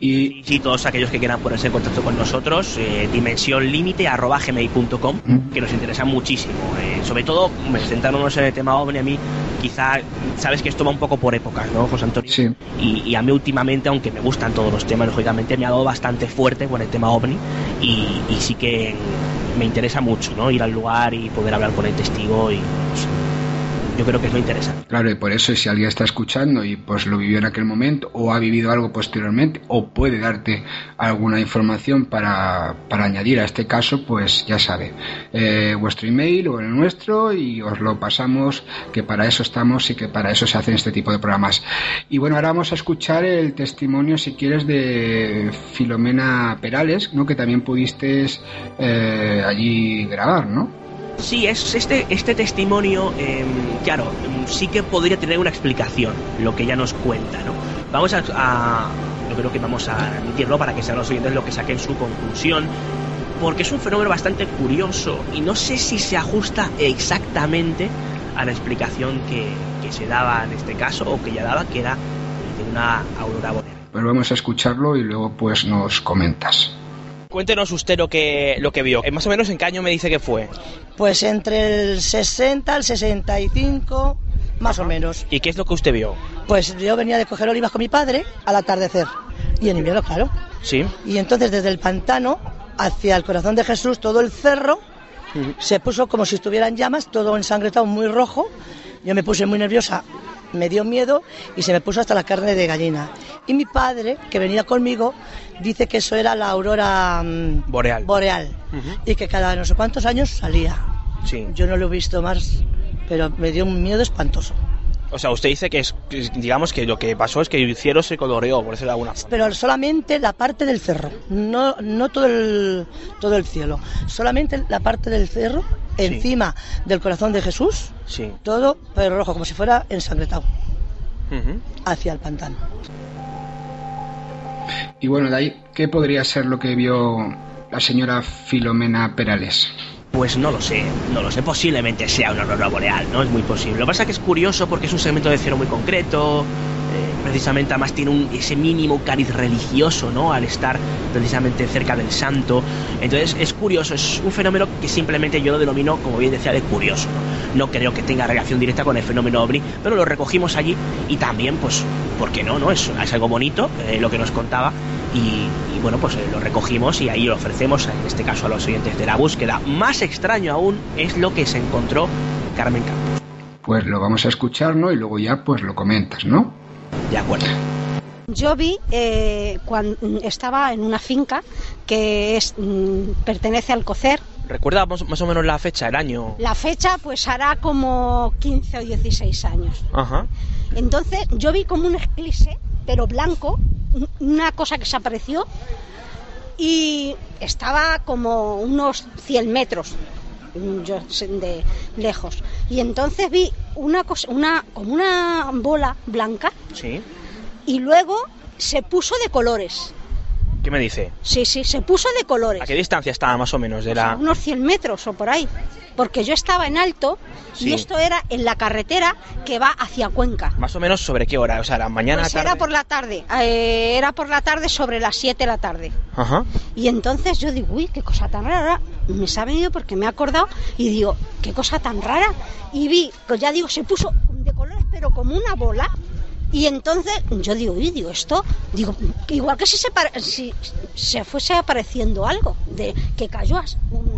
Y sí, todos aquellos que quieran ponerse en contacto con nosotros, eh, dimensionlimite.gmail.com, que nos interesa muchísimo. eh, sobre todo, centrándonos en el tema OVNI, a mí quizá, sabes que esto va un poco por épocas, ¿no, José Antonio? Sí. Y, y a mí últimamente, aunque me gustan todos los temas, lógicamente me ha dado bastante fuerte con el tema OVNI y, y sí que me interesa mucho, ¿no? Ir al lugar y poder hablar con el testigo y pues, yo creo que es lo interesante. Claro, y por eso si alguien está escuchando y pues lo vivió en aquel momento o ha vivido algo posteriormente o puede darte alguna información para, para añadir a este caso, pues ya sabe, eh, vuestro email o el nuestro y os lo pasamos, que para eso estamos y que para eso se hacen este tipo de programas. Y bueno, ahora vamos a escuchar el testimonio, si quieres, de Filomena Perales, ¿no? que también pudiste eh, allí grabar, ¿no? Sí, es este, este testimonio, em, claro, sí que podría tener una explicación, lo que ella nos cuenta, ¿no? Vamos a, a- yo creo que vamos a emitirlo para que sean los oyentes lo que saquen su conclusión, porque es un fenómeno bastante curioso y no sé si se ajusta exactamente a la explicación que, que se daba en este caso o que ya daba, que era de una aurora boreal. Pues vamos a escucharlo y luego pues nos comentas. Cuéntenos usted lo que, lo que vio. Eh, Más o menos en qué año me dice que fue. Pues entre el 60 al 65, más o menos. ¿Y qué es lo que usted vio? Pues yo venía de coger olivas con mi padre al atardecer. Y en invierno, claro. Sí. Y entonces desde el pantano hacia el corazón de Jesús, todo el cerro se puso como si estuvieran llamas, todo ensangrentado, muy rojo. Yo me puse muy nerviosa, me dio miedo y se me puso hasta la carne de gallina. Y mi padre, que venía conmigo, dice que eso era la aurora mm, Boreal. boreal y que cada no sé cuántos años salía. Sí. Yo no lo he visto más, pero me dio un miedo espantoso. O sea, usted dice que es, que digamos que lo que pasó es que el cielo se coloreó, por decirlo de alguna forma. Pero solamente la parte del cerro, no, no todo, el, todo el cielo, solamente la parte del cerro, encima del corazón de Jesús, Sí. todo pero rojo, como si fuera ensangrentado, Ujú. hacia el pantano. Y bueno, de ahí, ¿qué podría ser lo que vio la señora Filomena Perales? Pues no lo sé, no lo sé, posiblemente sea una aurora boreal, ¿no? Es muy posible. Lo que pasa es que es curioso porque es un segmento de cielo muy concreto, eh, precisamente además tiene ese mínimo cariz religioso, ¿no? Al estar precisamente cerca del santo. Entonces es curioso, es un fenómeno que simplemente yo lo denomino, como bien decía, de curioso, ¿no? Creo que tenga relación directa con el fenómeno ovni, pero lo recogimos allí y también, pues, ¿por qué no? no? Es, algo bonito, eh, lo que nos contaba, y bueno, pues eh, lo recogimos y ahí lo ofrecemos, en este caso a los oyentes de la búsqueda. Más extraño aún es lo que se encontró Carmen Campos. Pues lo vamos a escuchar, ¿no? Y luego ya pues lo comentas, ¿no? De acuerdo. Yo vi eh, cuando estaba en una finca que es, mm, pertenece al COCER. ¿Recuerda más, más o menos la fecha, el año? La fecha pues hará como 15 o 16 años. Ajá. Entonces yo vi como un eclipse, pero blanco, un- una cosa que se apareció y estaba como unos 100 metros yo de lejos. Y entonces vi una cosa, una, como una bola blanca Sí. y luego se puso de colores. ¿Qué me dice? Sí, sí, se puso de colores. ¿A qué distancia estaba más o menos de la...? Unos 100 metros o por ahí. Porque yo estaba en alto Sí. y esto era en la carretera que va hacia Cuenca. Más o menos sobre qué hora, o sea, la mañana, Pues tarde. era por la tarde, eh, era por la tarde sobre las 7 de la tarde. Ajá. Y entonces yo digo, uy, qué cosa tan rara. Me se ha venido porque me he acordado y digo, qué cosa tan rara. Y vi, pues ya digo, se puso de colores, pero como una bola. Y entonces yo digo, uy, digo, esto, digo, igual que si se, si se fuese apareciendo algo de que cayó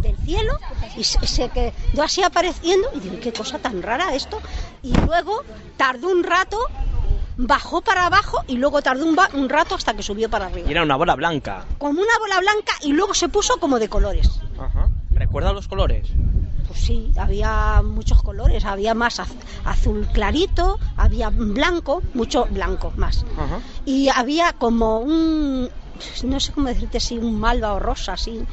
del cielo y se, se quedó así apareciendo. Y digo, qué cosa tan rara esto. Y luego tardó un rato, bajó para abajo y luego tardó un, un rato hasta que subió para arriba Y era una bola blanca. como una bola blanca y luego se puso como de colores. Ajá. ¿Recuerda los colores? Pues sí, había muchos colores, había más az- azul clarito, había blanco, mucho blanco más. Ajá. Y había como un, no sé cómo decirte si un malva o rosa, así.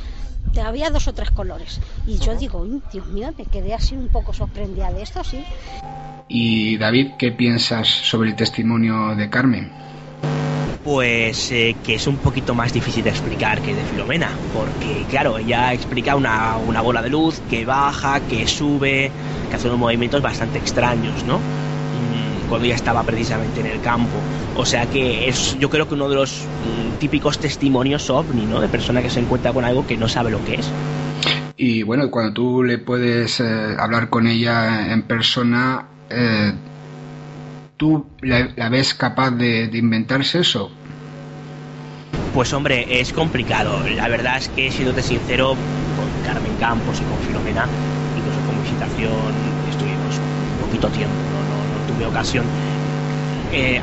Te- Había dos o tres colores. Y yo digo, "Uy, Dios mío, me quedé así un poco sorprendida de esto, sí. Y David, ¿qué piensas sobre el testimonio de Carmen? Pues eh, que es un poquito más difícil de explicar que de Filomena, porque claro, ella explica una, una bola de luz que baja, que sube, que hace unos movimientos bastante extraños, ¿no? Mm, Cuando ella estaba precisamente en el campo. O sea que es yo creo que uno de los mm, típicos testimonios ovni, ¿no? De persona que se encuentra con algo que no sabe lo que es. Y bueno, cuando tú le puedes eh, hablar con ella en persona, eh, ¿tú la, ves capaz de, inventarse eso? Pues hombre, es complicado. La verdad es que, siéndote sincero, con Carmen Campos y con Filomena, incluso con visitación, estuvimos un poquito tiempo, no- no tuve ocasión.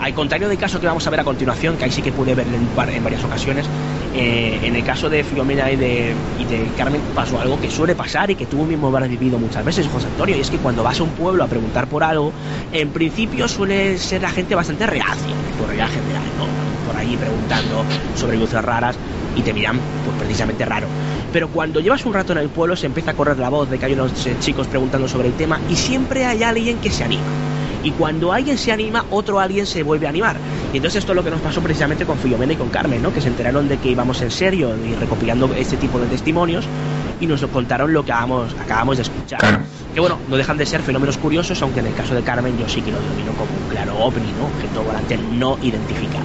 Al contrario del caso que vamos a ver a continuación, que ahí sí que pude verle en, varias ocasiones, eh, en el caso de Filomena y de, y de Carmen pasó algo que suele pasar y que tú mismo habrás vivido muchas veces, José Antonio, y es que cuando vas a un pueblo a preguntar por algo, en principio suele ser la gente bastante reacia, por regla general, ¿no? por ahí preguntando sobre luces raras, y te miran pues precisamente raro. Pero cuando llevas un rato en el pueblo se empieza a correr la voz de que hay unos eh, chicos preguntando sobre el tema y siempre hay alguien que se anima. Y cuando alguien se anima, otro alguien se vuelve a animar. Y entonces esto es lo que nos pasó precisamente con Filomena y con Carmen, ¿no? Que se enteraron de que íbamos en serio y recopilando este tipo de testimonios y nos contaron lo que acabamos, acabamos de escuchar. Que bueno, no dejan de ser fenómenos curiosos, aunque en el caso de Carmen yo sí que lo domino como un claro ovni, ¿no? Objeto volante no identificado.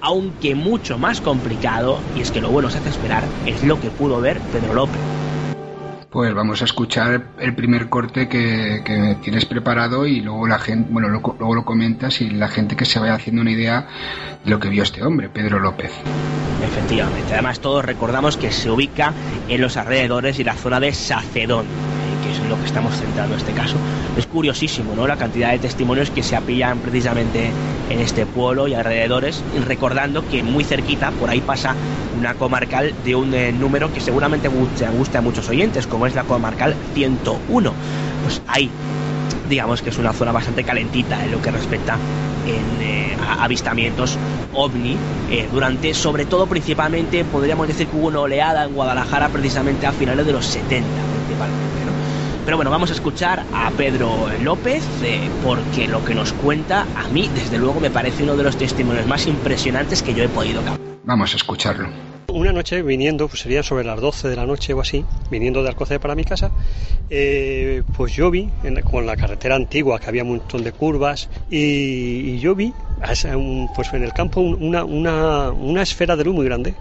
Aunque mucho más complicado, y es que lo bueno se hace esperar, es lo que pudo ver Pedro López. Pues vamos a escuchar el primer corte que, tienes preparado y luego la gente, bueno, lo- luego lo comentas y la gente que se vaya haciendo una idea de lo que vio este hombre, Pedro López. Efectivamente, además todos recordamos que se ubica en los alrededores y la zona de Sacedón, que es en lo que estamos centrando en este caso. Es curiosísimo, ¿no? La cantidad de testimonios que se apillan precisamente en este pueblo y alrededores, recordando que muy cerquita, por ahí pasa una comarcal de un eh, número que seguramente guste, guste a muchos oyentes, como es la comarcal 101. Pues ahí digamos que es una zona bastante calentita en lo que respecta en eh, a- avistamientos ovni eh, durante sobre todo principalmente podríamos decir que hubo una oleada en Guadalajara precisamente a finales de los 70 principalmente. Pero bueno vamos a escuchar a Pedro López eh, porque lo que nos cuenta a mí desde luego me parece uno de los testimonios más impresionantes que yo he podido captar Vamos a escucharlo. Una noche viniendo, pues sería sobre las 12 de la noche o así, viniendo de Alcocer para mi casa, eh, pues yo vi, en, con la carretera antigua que había un montón de curvas, y, y yo vi pues en el campo un- una, una, una esfera de luz muy grande,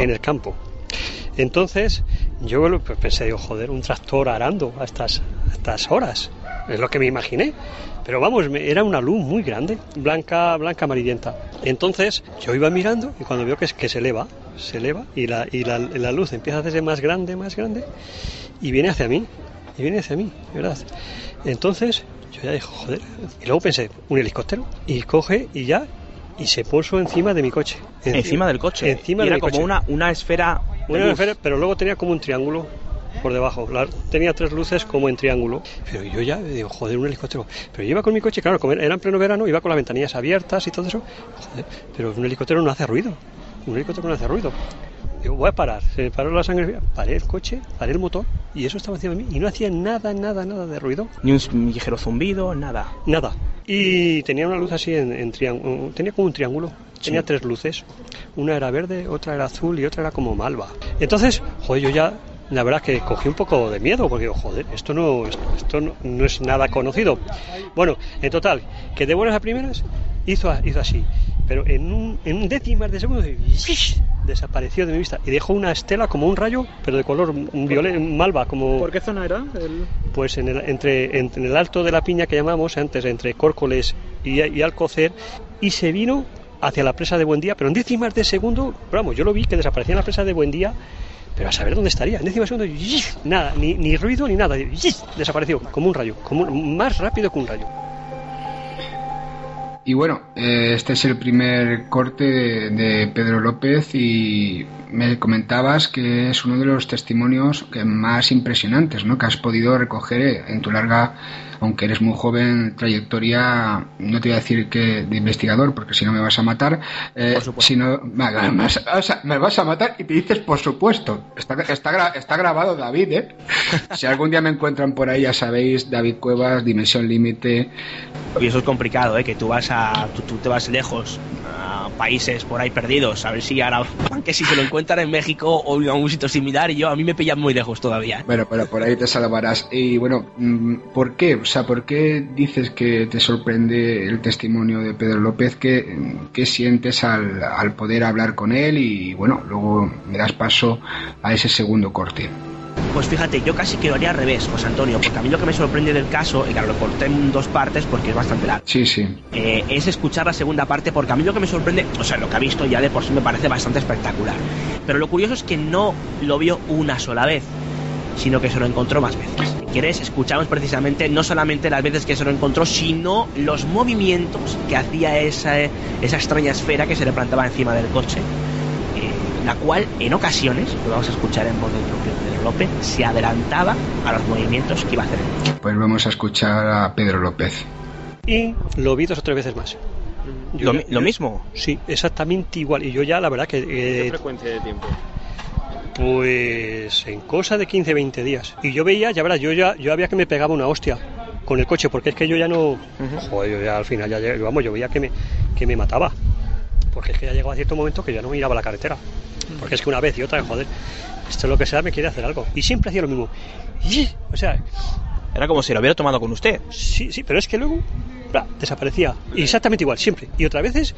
en el campo. Entonces yo pues pensé, digo, joder, un tractor arando a estas, estas horas, es lo que me imaginé. Pero vamos, era una luz muy grande, blanca, blanca amarillenta. Entonces yo iba mirando y cuando veo que, es- que se eleva, se eleva y, la, y la luz empieza a hacerse más grande, más grande y viene hacia mí, y viene hacia mí, ¿verdad? Entonces yo ya dije, joder, y luego pensé, un helicóptero, y coge y ya, y se puso encima de mi coche. Encima del coche. Encima Y de era mi como coche. una, una esfera Una luz. esfera, pero luego tenía como un triángulo por debajo. La- tenía tres luces como en triángulo. Pero yo ya digo, joder, un helicóptero. Pero yo iba con mi coche, claro, como era en pleno verano, iba con las ventanillas abiertas y todo eso. Joder, pero un helicóptero no hace ruido. Un helicóptero no hace ruido. Digo, voy a parar. Se me paró la sangre. Paré el coche, paré el motor y eso estaba encima de mí. Y no hacía nada, nada, nada de ruido. Ni un ligero zumbido, nada. Nada. Y tenía una luz así en, en triángulo. Tenía como un triángulo. Tenía tres luces. Una era verde, otra era azul y otra era como malva. Entonces, joder, yo ya, la verdad que cogí un poco de miedo porque digo, joder, esto no, esto, esto no, no es nada conocido. Bueno, en total, que de buenas a primeras hizo, hizo así. Pero en un, en un décimas de segundo desapareció de mi vista. Y dejó una estela como un rayo, pero de color violet, malva, como... ¿Por qué zona era? El- Pues en el, entre, entre el alto de la piña que llamamos antes, entre Córcoles y, y Alcocer, y se vino hacia la presa de Buendía, pero en décimas de segundo, vamos, yo lo vi que desaparecía en la presa de Buendía, pero a saber dónde estaría, en décimas de segundo, nada, ni, ni ruido ni nada, desapareció, como un rayo, como un- más rápido que un rayo. Y bueno, eh, este es el primer corte de, Pedro López y me comentabas que es uno de los testimonios más impresionantes ¿no? que has podido recoger en tu larga, aunque eres muy joven, trayectoria, no te voy a decir que de investigador, porque si no me vas a matar, eh, sino me vas, o sea, (laughs) me vas a matar y te dices por supuesto. Está, está, gra- está grabado David, ¿eh? (laughs) Si algún día me encuentran por ahí, ya sabéis, David Cuevas, Dimensión Límite, Y eso es complicado, ¿eh? que tú vas a, tú, tú te vas lejos a países por ahí perdidos, a ver si ahora (laughs) que si se lo encuentran en México o en algún sitio similar y yo a mí me pillan muy lejos todavía. Bueno, pero por ahí te salvarás. Y bueno, mm, ¿por qué? O sea, ¿por qué dices que te sorprende el testimonio de Pedro López? ¿Qué, qué sientes al, al poder hablar con él? Y bueno, luego me das paso a ese segundo corte. Pues fíjate, yo casi que lo haría al revés, José Antonio, porque a mí lo que me sorprende del caso, y claro, lo corté en dos partes porque es bastante largo, Sí, sí. eh, es escuchar la segunda parte, porque a mí lo que me sorprende, o sea, lo que ha visto ya de por sí me parece bastante espectacular. Pero lo curioso es que no lo vio una sola vez, sino que se lo encontró más veces. Si quieres, escuchamos precisamente no solamente las veces que se lo encontró, sino los movimientos que hacía esa, esa extraña esfera que se le plantaba encima del coche, eh, la cual en ocasiones, lo vamos a escuchar en voz del propio Pedro López, se adelantaba a los movimientos que iba a hacer. Pues vamos a escuchar a Pedro López. Y lo vi dos o tres veces más. Yo ¿Lo, mi- lo yo- mismo? Sí, exactamente igual. Y yo ya, la verdad que... ¿Qué eh, frecuencia de tiempo? Pues en cosa de 15, 20 días. Y yo veía, ya verás, yo ya yo había que me pegaba una hostia con el coche, porque es que yo ya no... Joder, yo ya al final, ya, vamos, yo veía que me, que me mataba. Porque es que ya llegaba a cierto momento que ya no miraba la carretera. Porque es que una vez y otra, joder, esto es lo que sea, me quiere hacer algo. Y siempre hacía lo mismo. Y, o sea... Era como si lo hubiera tomado con usted. Sí, sí, pero es que luego desaparecía. Exactamente igual, siempre. Y otras veces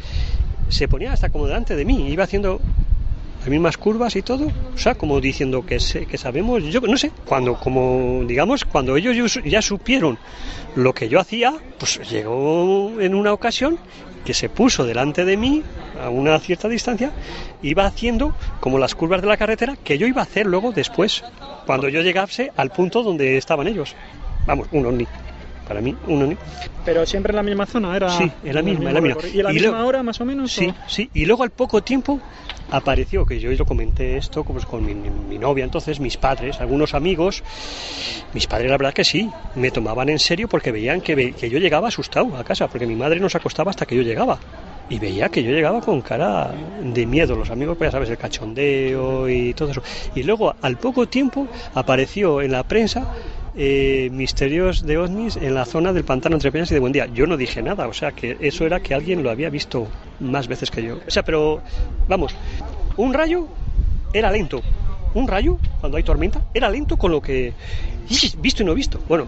se ponía hasta como delante de mí, iba haciendo las mismas curvas y todo, o sea, como diciendo que, sé, que sabemos, yo no sé, cuando, como digamos, cuando ellos ya su- ya supieron lo que yo hacía, pues llegó en una ocasión que se puso delante de mí a una cierta distancia, iba haciendo como las curvas de la carretera que yo iba a hacer luego después, cuando yo llegase al punto donde estaban ellos. Vamos, un ovni. Para mí, un. Pero siempre en la misma zona, era. Sí, en la misma, en la misma. ¿Y en la Y misma hora, más o menos? Sí, o? sí. Y luego al poco tiempo apareció, que yo lo comenté esto pues, con mi, mi- novia, entonces mis padres, algunos amigos, mis padres la verdad que sí, me tomaban en serio porque veían que, que yo llegaba asustado a casa, porque mi madre no se acostaba hasta que yo llegaba. Y veía que yo llegaba con cara de miedo, los amigos, pues ya sabes, el cachondeo y todo eso. Y luego, al poco tiempo, apareció en la prensa eh, misterios de ovnis en la zona del pantano entre Peñas y de Buendía. Yo no dije nada, o sea que eso era que alguien lo había visto más veces que yo. O sea, pero vamos, un rayo era lento. Un rayo, cuando hay tormenta, era lento con lo que visto y no visto. Bueno,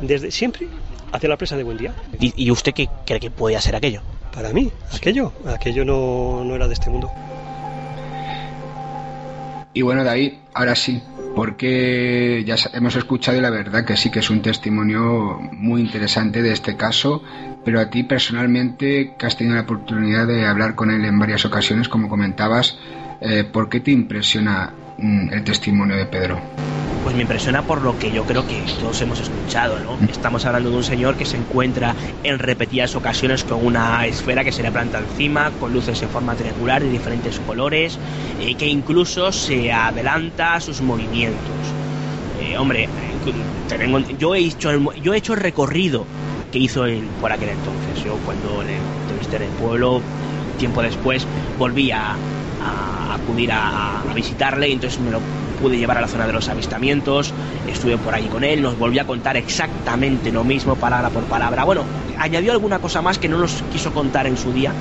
desde siempre hacia la presa de Buendía. ¿Y, y usted qué cree que podía ser aquello? Para mí, aquello, aquello no, no era de este mundo. Y bueno, David, ahora sí, porque ya hemos escuchado y la verdad que sí que es un testimonio muy interesante de este caso, pero a ti personalmente, que has tenido la oportunidad de hablar con él en varias ocasiones, como comentabas, eh, ¿por qué te impresiona el testimonio de Pedro? Pues me impresiona por lo que yo creo que todos hemos escuchado, ¿no? Estamos hablando de un señor que se encuentra en repetidas ocasiones con una esfera que se le planta encima, con luces en forma triangular de diferentes colores, y que incluso se adelanta a sus movimientos. Eh, hombre, eh, yo, he hecho el, yo he hecho el recorrido que hizo él por aquel entonces. Yo cuando le entrevisté en el pueblo, tiempo después, volví a, a acudir a, visitarle y entonces me lo pude llevar a la zona de los avistamientos, estuve por allí con él, nos volvió a contar exactamente lo mismo, palabra por palabra. Bueno, añadió alguna cosa más que no nos quiso contar en su día,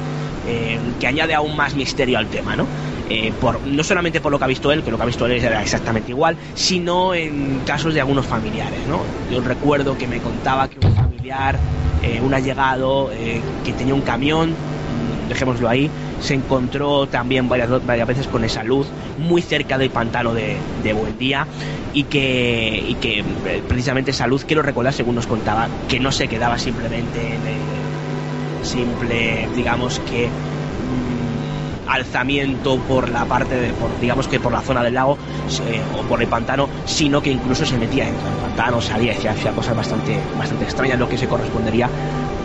eh, que añade aún más misterio al tema, ¿no? Eh, no solamente por lo que ha visto él, que lo que ha visto él era exactamente igual, sino en casos de algunos familiares, ¿no? Yo recuerdo que me contaba que un familiar, eh, un allegado, que tenía un camión, dejémoslo ahí, se encontró también varias, varias veces con esa luz muy cerca del pantano de, de Buendía y que, y que eh, precisamente esa luz, quiero recordar, según nos contaba, que no se quedaba simplemente en el simple, digamos que mm, alzamiento por la parte de, por, digamos que por la zona del lago eh, o por el pantano, sino que incluso se metía dentro del pantano, salía y hacía, cosas bastante, bastante extrañas, lo que se correspondería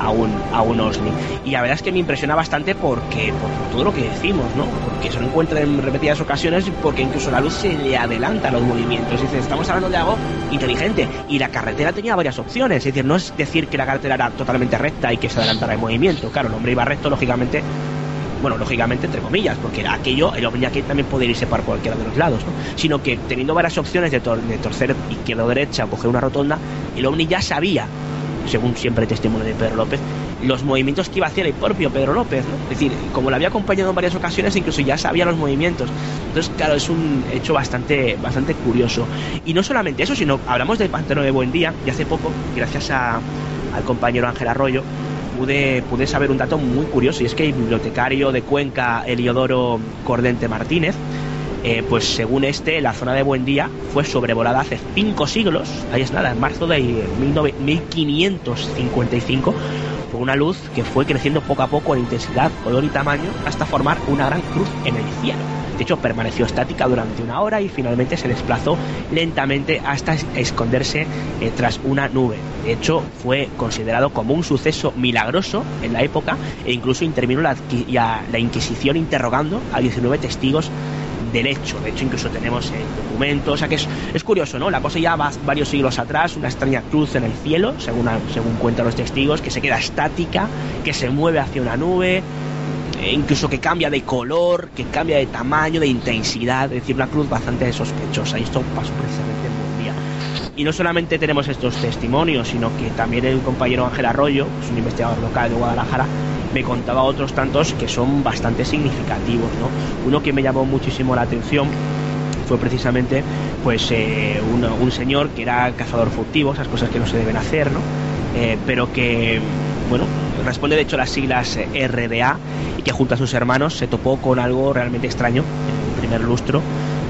a un, a un OSNI. Y la verdad es que me impresiona bastante porque, por todo lo que decimos, ¿no? Porque se lo encuentra en repetidas ocasiones porque incluso la luz se le adelanta los movimientos. Decir, estamos hablando de algo inteligente y la carretera tenía varias opciones. Es decir, no es decir que la carretera era totalmente recta y que se adelantara el movimiento. Claro, el hombre iba recto, lógicamente, bueno, lógicamente entre comillas, porque era aquello, el ovni aquí también podía irse por cualquiera de los lados, ¿no? Sino que teniendo varias opciones de, tor- de torcer izquierda o derecha o coger una rotonda, el ovni ya sabía, según siempre testimonio de Pedro López, los movimientos que iba a hacer el propio Pedro López. Es decir, como lo había acompañado en varias ocasiones, incluso ya sabía los movimientos. Entonces, claro, es un hecho bastante, bastante curioso. Y no solamente eso, sino hablamos del pantano de Buendía, y hace poco, gracias a- al compañero Ángel Arroyo, pude, pude saber un dato muy curioso y es que el bibliotecario de Cuenca, Eliodoro Cordente Martínez, eh, pues según este, la zona de Buendía fue sobrevolada hace cinco siglos, ahí es nada, en marzo de 19 1555, por una luz que fue creciendo poco a poco en intensidad, color y tamaño hasta formar una gran cruz en el cielo. De hecho, permaneció estática durante una hora y finalmente se desplazó lentamente hasta es- esconderse eh, tras una nube. De hecho, fue considerado como un suceso milagroso en la época e incluso intervino la, la Inquisición interrogando a 19 testigos del hecho. De hecho, incluso tenemos eh, documentos, o sea que es, es, curioso, ¿no? La cosa ya va varios siglos atrás, una extraña cruz en el cielo, según, según cuentan los testigos, que se queda estática, que se mueve hacia una nube, eh, incluso que cambia de color, que cambia de tamaño, de intensidad, es decir, una cruz bastante sospechosa. Y esto pasó precisamente en día. Y no solamente tenemos estos testimonios, sino que también el compañero Ángel Arroyo, que es un investigador local de Guadalajara, me contaba otros tantos que son bastante significativos. ¿no? Uno que me llamó muchísimo la atención fue precisamente pues eh, un, un, señor que era cazador furtivo, esas cosas que no se deben hacer, ¿no? Eh, pero que, bueno, responde de hecho las siglas RDA y que junto a sus hermanos se topó con algo realmente extraño en el primer lustro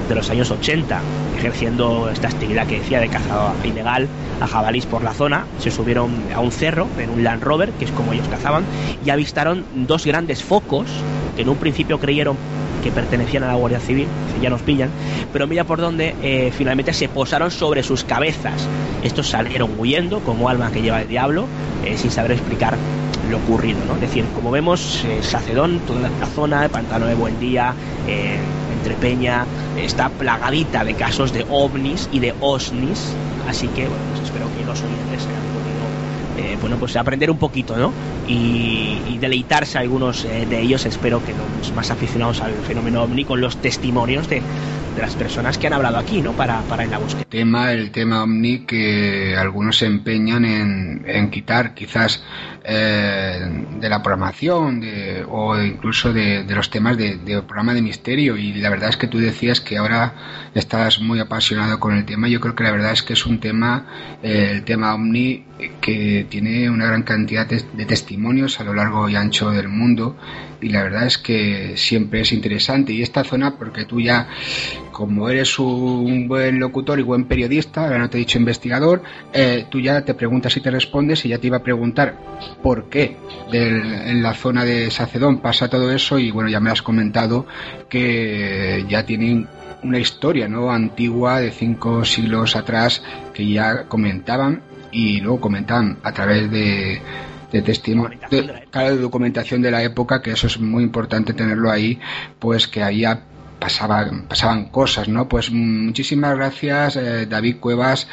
de los años 80, ejerciendo esta actividad que decía de caza ilegal a jabalís por la zona. Se subieron a un cerro en un Land Rover, que es como ellos cazaban, y avistaron dos grandes focos que en un principio creyeron que pertenecían a la Guardia Civil, ya nos pillan, pero mira por dónde eh, finalmente se posaron sobre sus cabezas. Estos salieron huyendo como alma que lleva el diablo, eh, sin saber explicar lo ocurrido, ¿no? Es decir, como vemos, eh, Sacedón, toda la zona, el pantano de Buen Día, eh, entre Peña, está plagadita de casos de ovnis y de osnis, así que bueno, pues espero que los oyentes hayan podido eh, bueno, pues aprender un poquito, ¿no? Y, deleitarse algunos eh, de ellos, espero que los más aficionados al fenómeno ovni con los testimonios de, de las personas que han hablado aquí, ¿no? Para, para en la búsqueda. Tema, el tema ovni que algunos se empeñan en quitar, quizás eh, de la programación de, o incluso de, los temas de, programa de misterio. Y la verdad es que tú decías que ahora estás muy apasionado con el tema. Yo creo que la verdad es que es un tema, eh, el tema ovni, que tiene una gran cantidad de testimonios a lo largo y ancho del mundo. Y la verdad es que siempre es interesante. Y esta zona, porque tú ya como eres un buen locutor y buen periodista, ahora no te he dicho investigador, eh, tú ya te preguntas y te respondes y ya te iba a preguntar por qué del, en la zona de Sacedón pasa todo eso y bueno, ya me has comentado que ya tienen una historia ¿no? antigua de cinco siglos atrás que ya comentaban y luego comentaban a través de, de testimonio, de, claro, de documentación de la época, que eso es muy importante tenerlo ahí, pues que había pasaban, pasaban cosas, ¿no? Pues muchísimas gracias, eh, David Cuevas,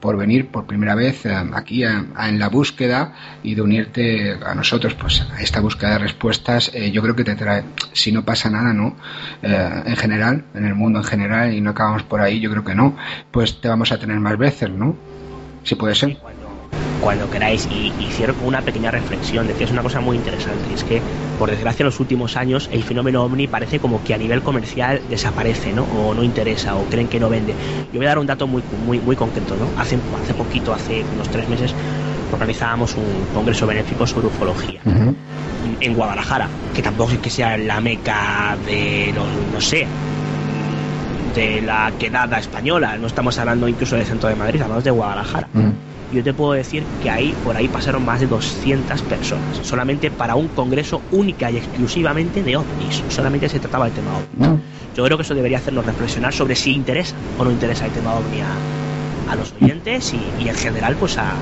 por venir por primera vez eh, aquí a, a, en la búsqueda y de unirte a nosotros, pues a esta búsqueda de respuestas. Eh, yo creo que te trae, si no pasa nada, ¿no? Eh, en general, en el mundo en general, y no acabamos por ahí, yo creo que no, pues te vamos a tener más veces, ¿no? Si puede ser cuando queráis. Y, y cierro con una pequeña reflexión. De que es una cosa muy interesante y es que por desgracia en los últimos años el fenómeno ovni parece como que a nivel comercial desaparece ¿no? o no interesa o creen que no vende. Yo voy a dar un dato muy muy muy concreto ¿no? hace, hace poquito hace unos tres meses organizábamos un congreso benéfico sobre ufología uh -huh. en Guadalajara que tampoco es que sea la meca de no, no sé de la quedada española. No estamos hablando incluso del centro de Madrid hablamos de Guadalajara. Uh -huh yo te puedo decir que ahí por ahí pasaron más de 200 personas, solamente para un congreso única y exclusivamente de ovnis, solamente se trataba del tema ovni. No. Yo creo que eso debería hacernos reflexionar sobre si interesa o no interesa el tema ovni a, a los oyentes y, y, en general pues a,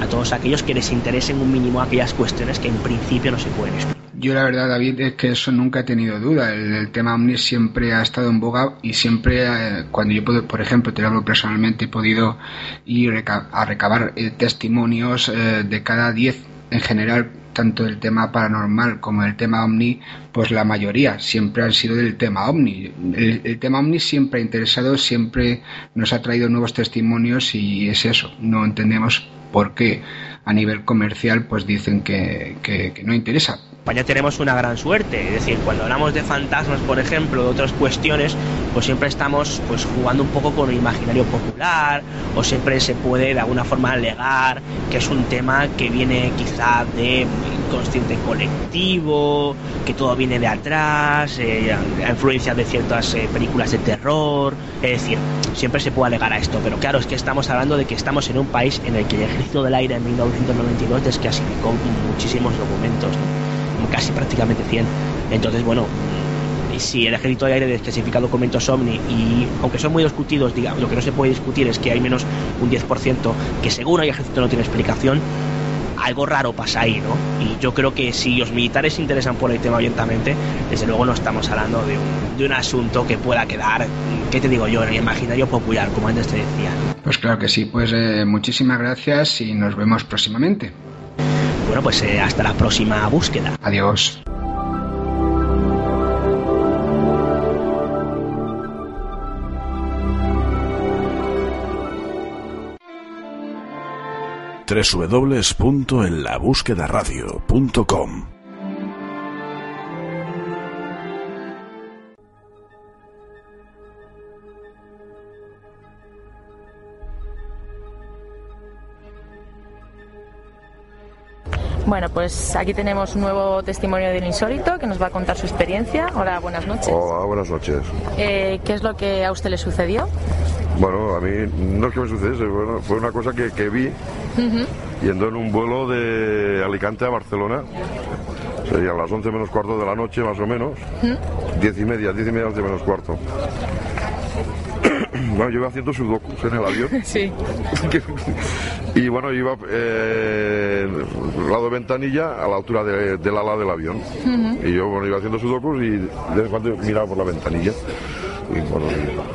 a todos aquellos que les interesen un mínimo aquellas cuestiones que en principio no se pueden explicar. Yo la verdad, David, es que eso nunca he tenido duda. El, tema Omnis siempre ha estado en boga y siempre, eh, cuando yo, puedo, por ejemplo, te hablo personalmente, he podido ir a recabar eh, testimonios eh, de cada 10 en general, tanto del tema paranormal como del tema Omni, pues la mayoría siempre han sido del tema Omni. El, tema Omni siempre ha interesado, siempre nos ha traído nuevos testimonios y es eso. No entendemos por qué a nivel comercial pues dicen que no interesa España tenemos una gran suerte, es decir, cuando hablamos de fantasmas, por ejemplo, de otras cuestiones, pues siempre estamos pues jugando un poco con el imaginario popular o siempre se puede de alguna forma alegar que es un tema que viene quizá de inconsciente colectivo, que todo viene de atrás, eh, a influencia de ciertas eh, películas de terror, es decir, siempre se puede alegar a esto, pero claro, es que estamos hablando de que estamos en un país en el que el Ejército del Aire en 1992 desclasificó muchísimos documentos, ¿no? Casi prácticamente 100. Entonces, bueno, si el ejército de aire desclasifica documentos OVNI y aunque son muy discutidos, digamos, lo que no se puede discutir es que hay menos un 10% que según el ejército no tiene explicación, algo raro pasa ahí, ¿no? Y yo creo que si los militares se interesan por el tema abiertamente, desde luego no estamos hablando de un, de un asunto que pueda quedar, ¿qué te digo yo?, en el imaginario popular, como antes te decía. Pues claro que sí, pues eh, muchísimas gracias y nos vemos próximamente. Bueno, pues eh, hasta la próxima búsqueda. Adiós. www.enlabúsquedaradio.com Bueno, pues aquí tenemos un nuevo testimonio del insólito que nos va a contar su experiencia. Hola, buenas noches. Hola, buenas noches. Eh, ¿Qué es lo que a usted le sucedió? Bueno, a mí no es que me sucediese, bueno, fue una cosa que, que vi yendo en un vuelo de Alicante a Barcelona. Sería a las 11 menos cuarto de la noche, más o menos. Diez y media, diez y media, 11 menos cuarto. (clears throat) Bueno, yo iba haciendo sudokus en el avión. (laughs) Sí. (laughs) y bueno, iba eh, lado de ventanilla a la altura de- del ala del avión. Y yo bueno, iba haciendo sudokus y de vez cuando miraba por la ventanilla. Y, bueno,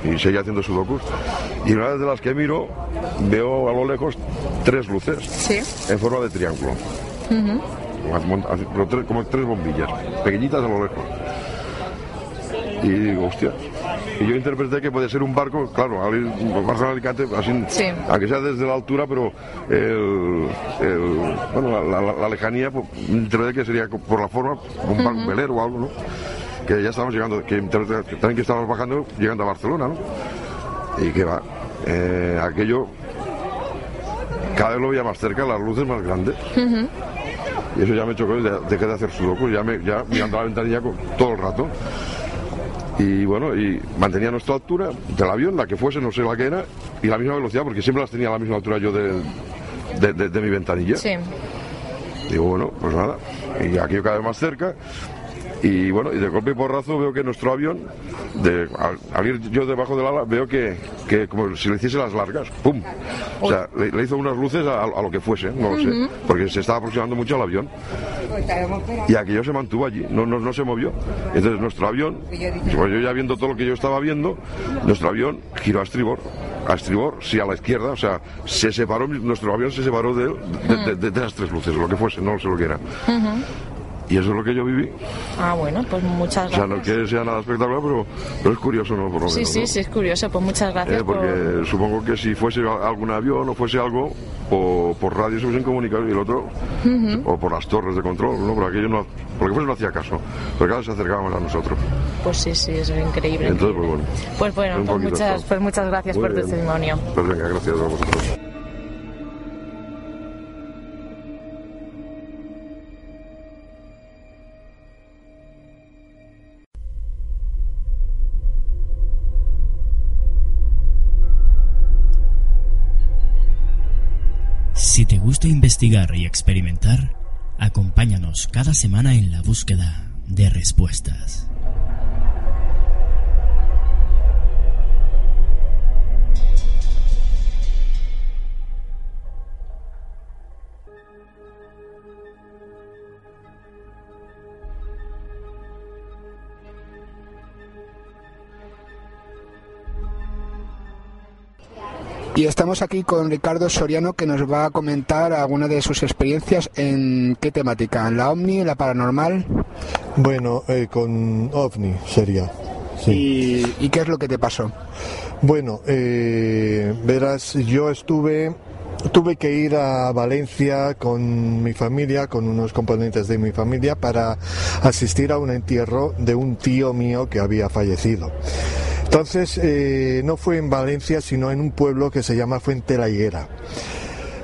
y, y seguía haciendo sudokus. Y una vez de las que miro, veo a lo lejos tres luces Sí. en forma de triángulo. Como, tres- como tres bombillas, pequeñitas a lo lejos. Y digo, hostia. Y yo interpreté que puede ser un barco, claro, al ir Barcelona Alicante, así, Sí. aunque sea desde la altura, pero el, el- bueno, la, la- la lejanía, pues, interpreté que sería por la forma, un barco velero o algo, ¿no? Que ya estábamos llegando, que, que también que estábamos bajando, llegando a Barcelona, ¿no? Y que va, eh, aquello, cada vez lo veía más cerca, las luces más grandes. Y eso ya me chocó dejé de hacer sudoku, ya, me, ya mirando a la ventanilla todo el rato. Y bueno, y mantenía nuestra altura del avión, la que fuese, no sé la que era, y la misma velocidad, porque siempre las tenía a la misma altura yo de, de, de- de mi ventanilla. Sí. Digo, bueno, pues nada, y aquello cada vez más cerca. Y bueno, y de golpe y porrazo veo que nuestro avión, de, al, al ir yo debajo del ala, veo que, que como si le hiciese las largas, ¡pum! O sea, le, le hizo unas luces a, a lo que fuese, no lo sé, porque se estaba aproximando mucho al avión. Y aquello se mantuvo allí, no, no, no se movió. Entonces nuestro avión, pues yo ya viendo todo lo que yo estaba viendo, nuestro avión giró a estribor. A estribor, sí, a la izquierda, o sea, se separó, nuestro avión se separó de, de, de- de- de las tres luces, lo que fuese, no sé lo que era. Ujú. Y eso es lo que yo viví. Ah, bueno, pues muchas O sea, no es gracias. que sea nada espectacular, pero, pero es curioso, ¿no? Por lo Sí, menos, sí, ¿no? sí, es curioso. Pues muchas gracias Eh, porque supongo que si fuese algún avión o fuese algo, o por radio se hubiesen comunicado y el otro, por... Ujú. o por las torres de control, ¿no? Por aquello no, porque fuese no hacía caso, porque cada vez se acercaban a nosotros. Pues sí, sí, es increíble. Entonces, pues bueno. Pues bueno, pues muchas, pues muchas gracias Muy por tu bien. testimonio. Pues venga, gracias a vosotros. Gusta investigar y experimentar, acompáñanos cada semana en la búsqueda de respuestas. Y estamos aquí con Ricardo Soriano que nos va a comentar alguna de sus experiencias en qué temática, en la ovni, en la paranormal. Bueno, eh, con ovni sería. ¿Y, y qué es lo que te pasó? Bueno, eh, verás, yo estuve, tuve que ir a Valencia con mi familia, con unos componentes de mi familia, para asistir a un entierro de un tío mío que había fallecido. Entonces, eh, no fue en Valencia, sino en un pueblo que se llama Fuente la Higuera.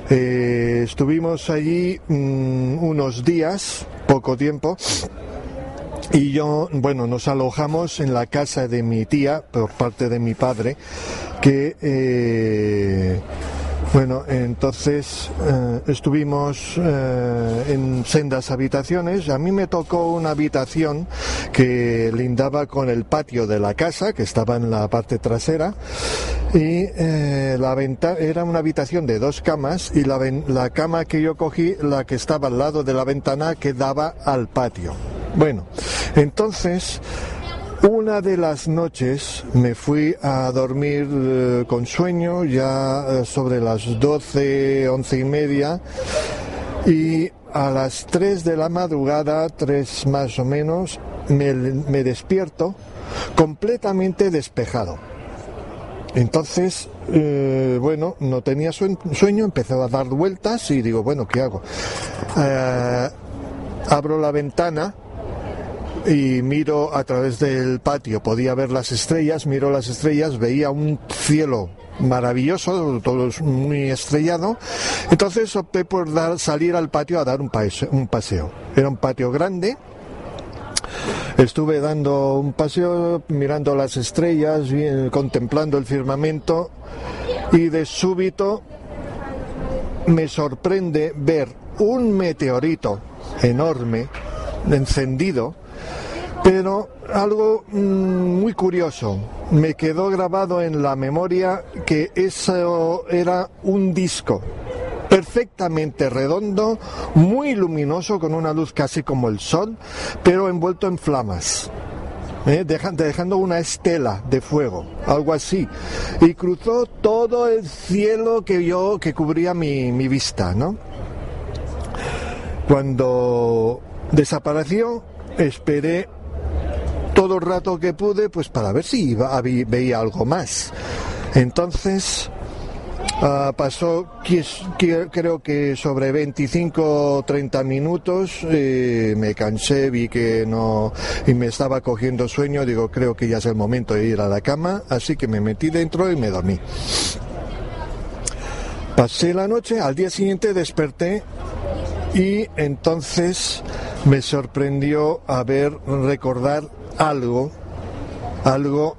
Eh, estuvimos allí mm, unos días, poco tiempo, y yo, bueno, nos alojamos en la casa de mi tía por parte de mi padre, que eh, Bueno, entonces eh, estuvimos eh, en sendas habitaciones. A mí me tocó una habitación que lindaba con el patio de la casa, que estaba en la parte trasera, y eh, la venta era una habitación de dos camas y la, ven- la cama que yo cogí, la que estaba al lado de la ventana, que daba al patio. Bueno, entonces una de las noches me fui a dormir eh, con sueño, ya eh, sobre las 12, 11 y media, y a las 3 de la madrugada, 3 más o menos, me, despierto completamente despejado. Entonces, eh, bueno, no tenía sueño, empecé a dar vueltas y digo, bueno, ¿qué hago? Abro la ventana y miro a través del patio, podía ver las estrellas, miro las estrellas, veía un cielo maravilloso, todo muy estrellado, entonces opté por salir al patio a dar un paseo, un paseo. Era un patio grande, estuve dando un paseo, mirando las estrellas, contemplando el firmamento y de súbito me sorprende ver un meteorito enorme, encendido, pero algo mm, muy curioso. Me quedó grabado en la memoria que eso era un disco perfectamente redondo, muy luminoso, con una luz casi como el sol, pero envuelto en flamas. ¿eh? Deja- dejando una estela de fuego, algo así, y cruzó todo el cielo que yo que cubría mi, mi vista, ¿no? Cuando desapareció, esperé todo el rato que pude, pues para ver si veía algo más. Entonces ah, pasó, creo que sobre 25 o 30 minutos, eh, me cansé, vi que no, y me estaba cogiendo sueño, digo, creo que ya es el momento de ir a la cama, así que me metí dentro y me dormí. Pasé la noche, al día siguiente desperté y entonces me sorprendió a ver, recordar algo, algo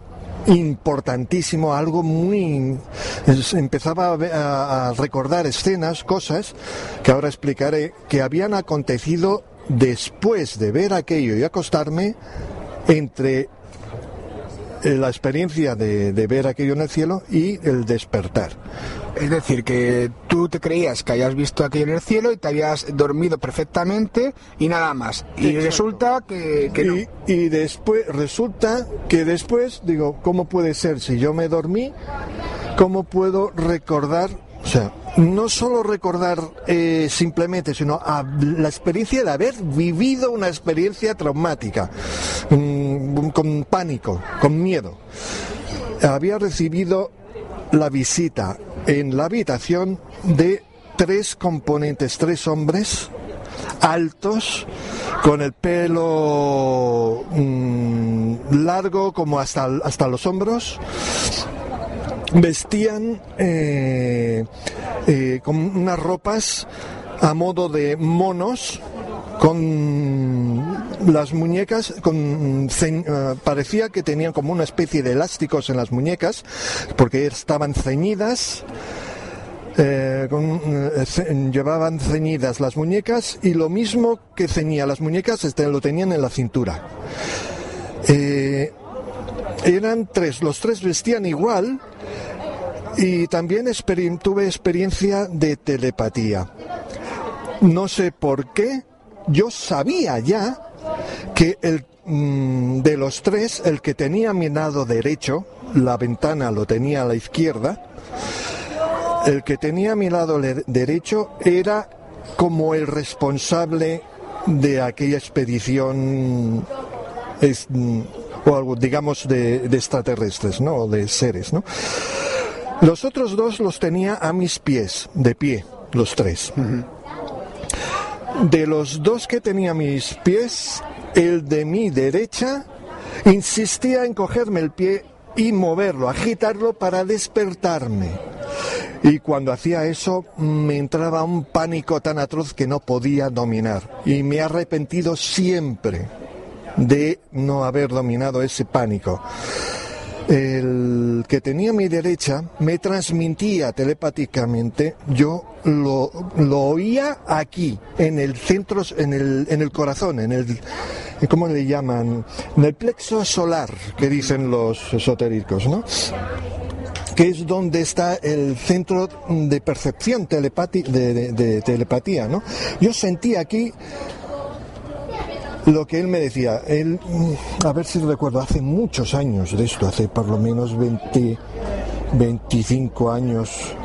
importantísimo, algo muy... Empezaba a, recordar escenas, cosas que ahora explicaré, que habían acontecido después de ver aquello y acostarme entre la experiencia de, de ver aquello en el cielo y el despertar. Es decir, que tú te creías que habías visto aquello en el cielo y te habías dormido perfectamente y nada más. Y Exacto. resulta que, que no. y, y después resulta que después digo cómo puede ser si yo me dormí cómo puedo recordar o sea no solo recordar eh, simplemente sino la experiencia de haber vivido una experiencia traumática mm, con pánico con miedo había recibido la visita en la habitación de tres componentes tres hombres altos, con el pelo mm, largo como hasta, hasta los hombros. Vestían eh, eh, con unas ropas a modo de monos con las muñecas con eh, parecía que tenían como una especie de elásticos en las muñecas porque estaban ceñidas con, llevaban ceñidas las muñecas y lo mismo que ceñía las muñecas este, lo tenían en la cintura. Eran tres, los tres vestían igual y también tuve experiencia de telepatía. No sé por qué, yo sabía ya que el, mm, de los tres, el que tenía mi lado derecho, la ventana lo tenía a la izquierda, el que tenía mi lado derecho era como el responsable de aquella expedición mm, o algo, digamos de, extraterrestres, ¿no? O de seres, ¿no? Los otros dos los tenía a mis pies, de pie, los tres. De los dos que tenía a mis pies, el de mi derecha insistía en cogerme el pie y moverlo, agitarlo para despertarme. Y cuando hacía eso me entraba un pánico tan atroz que no podía dominar. Y me he arrepentido siempre de no haber dominado ese pánico. el que tenía a mi derecha me transmitía telepáticamente, yo lo, lo oía aquí, en el centro, en el, en el corazón, en el, ¿cómo le llaman? En el plexo solar, que dicen los esotéricos, ¿no? que es donde está el centro de percepción telepati de, telepatía, ¿no? Yo sentí aquí lo que él me decía. Él, mm, a ver si recuerdo, hace muchos años de esto, hace por lo menos 20, 25 años.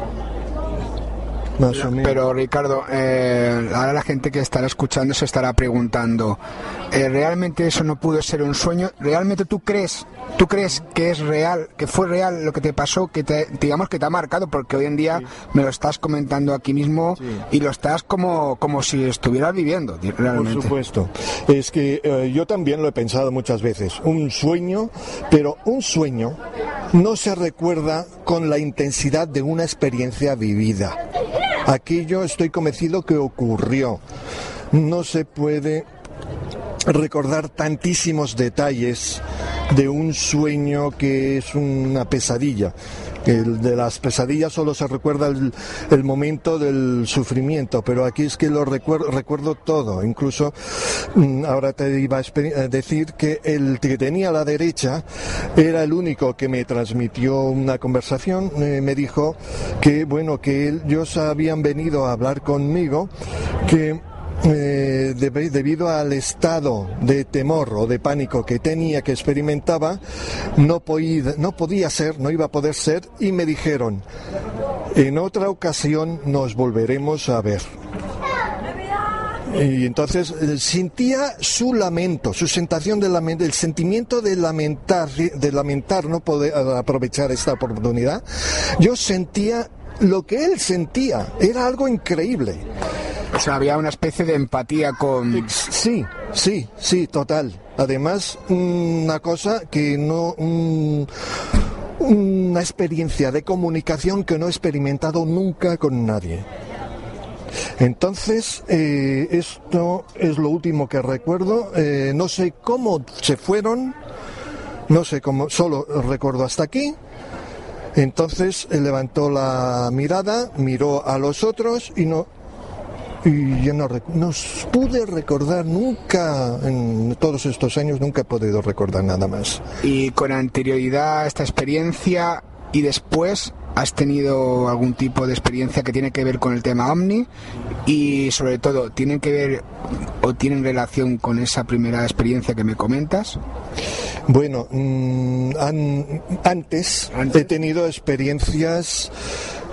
Pero Ricardo, eh, ahora la gente que estará escuchando se estará preguntando, eh, ¿realmente eso no pudo ser un sueño? ¿Realmente tú crees, tú crees que es real, que fue real lo que te pasó, que te, digamos que te ha marcado? Porque hoy en día me lo estás comentando aquí mismo y lo estás como, como si estuvieras viviendo, realmente. Por supuesto. Es que eh, yo también lo he pensado muchas veces. Un sueño, pero un sueño no se recuerda con la intensidad de una experiencia vivida. Aquí yo estoy convencido que ocurrió. No se puede recordar tantísimos detalles de un sueño que es una pesadilla. El de las pesadillas solo se recuerda el, el momento del sufrimiento, pero aquí es que lo recuerdo, recuerdo todo. Incluso mm, ahora te iba a a decir que el que tenía a la derecha era el único que me transmitió una conversación. eh, me dijo que bueno que ellos habían venido a hablar conmigo que eh, debido al estado de temor o de pánico que tenía, que experimentaba, no, podía, no podía ser, no iba a poder ser, y me dijeron, en otra ocasión nos volveremos a ver. Y entonces eh, sentía su lamento, su sensación de lamento, el sentimiento de lamentar, de lamentar no poder eh, aprovechar esta oportunidad. Yo sentía lo que él sentía, era algo increíble. O sea, había una especie de empatía con... Sí, sí, sí, total. Además, una cosa que no... un- una experiencia de comunicación que no he experimentado nunca con nadie. Entonces, eh, esto es lo último que recuerdo. Eh, no sé cómo se fueron, no sé cómo, solo recuerdo hasta aquí. Entonces levantó la mirada, miró a los otros y no. Y yo no, no pude recordar nunca, en todos estos años, nunca he podido recordar nada más. Y con anterioridad a esta experiencia y después has tenido algún tipo de experiencia que tiene que ver con el tema Omni y sobre todo tienen que ver o tienen relación con esa primera experiencia que me comentas. Bueno, mm, an- antes, he tenido experiencias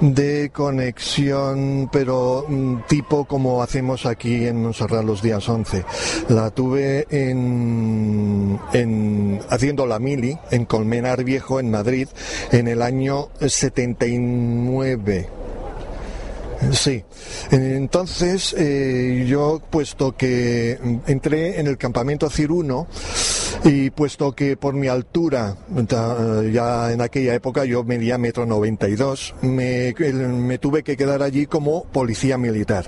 de conexión, pero mm, tipo como hacemos aquí en Montserrat los días 11. La tuve en, en haciendo la mili en Colmenar Viejo, en Madrid, en el año 79. Sí, entonces eh, yo puesto que entré en el campamento Ciruno y puesto que por mi altura, ya en aquella época yo medía metro 92, me, me tuve que quedar allí como policía militar.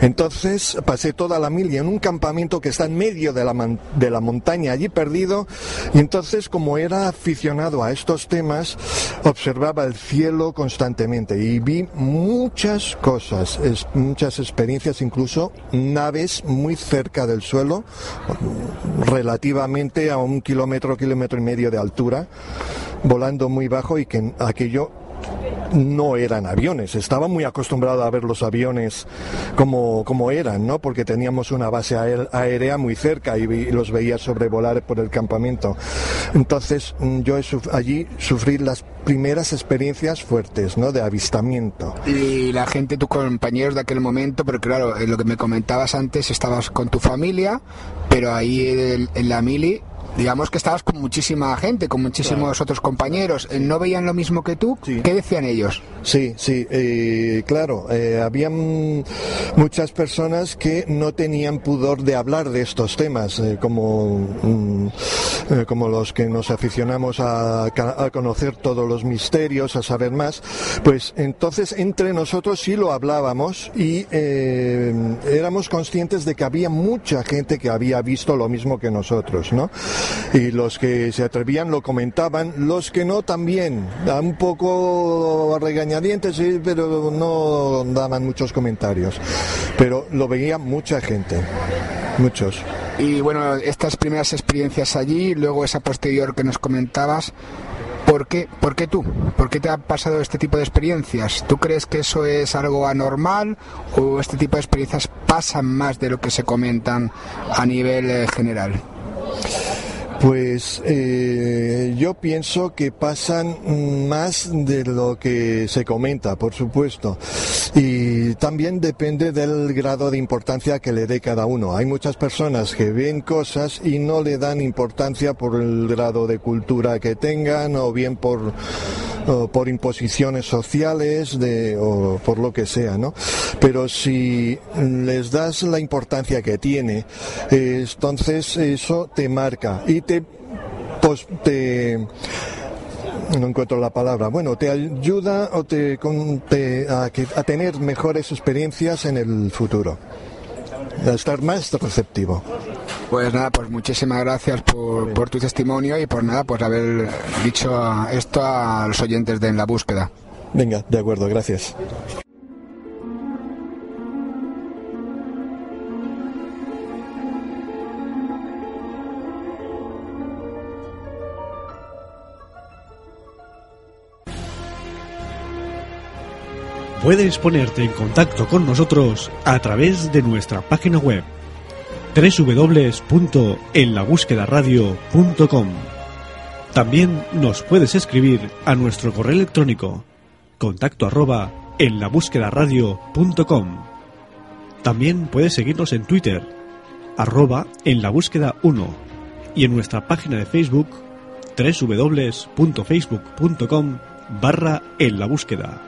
Entonces pasé toda la mili en un campamento que está en medio de la, man- de la montaña allí perdido y entonces como era aficionado a estos temas observaba el cielo constantemente y vi muchas cosas, es- muchas experiencias, incluso naves muy cerca del suelo, relativamente a un kilómetro, kilómetro y medio de altura, volando muy bajo y que aquello no eran aviones. Estaba muy acostumbrado a ver los aviones como, como eran, ¿no? Porque teníamos una base aérea muy cerca y, vi- los veía sobrevolar por el campamento. Entonces mm, yo suf- allí sufrí las primeras experiencias fuertes, ¿no? De avistamiento. Y la gente, tus compañeros de aquel momento, pero claro, eh, lo que me comentabas antes, estabas con tu familia, pero ahí en, en la mili, digamos que estabas con muchísima gente, con muchísimos otros compañeros, eh, ¿no veían lo mismo que tú? ¿Qué decían ellos? Sí, sí, eh, claro, eh, habían muchas personas que no tenían pudor de hablar de estos temas, eh, como, mm, eh, como los que nos aficionamos a, a conocer todos los misterios, a saber más, pues entonces entre nosotros sí lo hablábamos y éramos conscientes de que había mucha gente que había visto lo mismo que nosotros, ¿no? Y los que se atrevían lo comentaban, los que no también, un poco regañadientes, sí, pero no daban muchos comentarios. Pero lo veía mucha gente, muchos. Y bueno, estas primeras experiencias allí, luego esa posterior que nos comentabas, ¿por qué, ¿por qué tú? ¿Por qué te ha pasado este tipo de experiencias? ¿Tú crees que eso es algo anormal o este tipo de experiencias pasan más de lo que se comentan a nivel eh, general? Pues eh, yo pienso que pasan más de lo que se comenta, por supuesto. Y también depende del grado de importancia que le dé cada uno. Hay muchas personas que ven cosas y no le dan importancia por el grado de cultura que tengan o bien por, o por imposiciones sociales de, o por lo que sea, ¿no? Pero si les das la importancia que tiene, entonces eso te marca y te, pues, te no encuentro la palabra. Bueno, te ayuda o te, con- te- a, a tener mejores experiencias en el futuro. A estar más receptivo. Pues nada, pues muchísimas gracias por, por tu testimonio y por nada, pues haber dicho esto a los oyentes de En la Búsqueda. Venga, de acuerdo, gracias. Puedes ponerte en contacto con nosotros a través de nuestra página web www.enlabúsquedaradio.com. También nos puedes escribir a nuestro correo electrónico contacto arroba enlabúsquedaradio.com. También puedes seguirnos en Twitter arroba en la búsqueda 1 y en nuestra página de Facebook www.facebook.com barra en la búsqueda.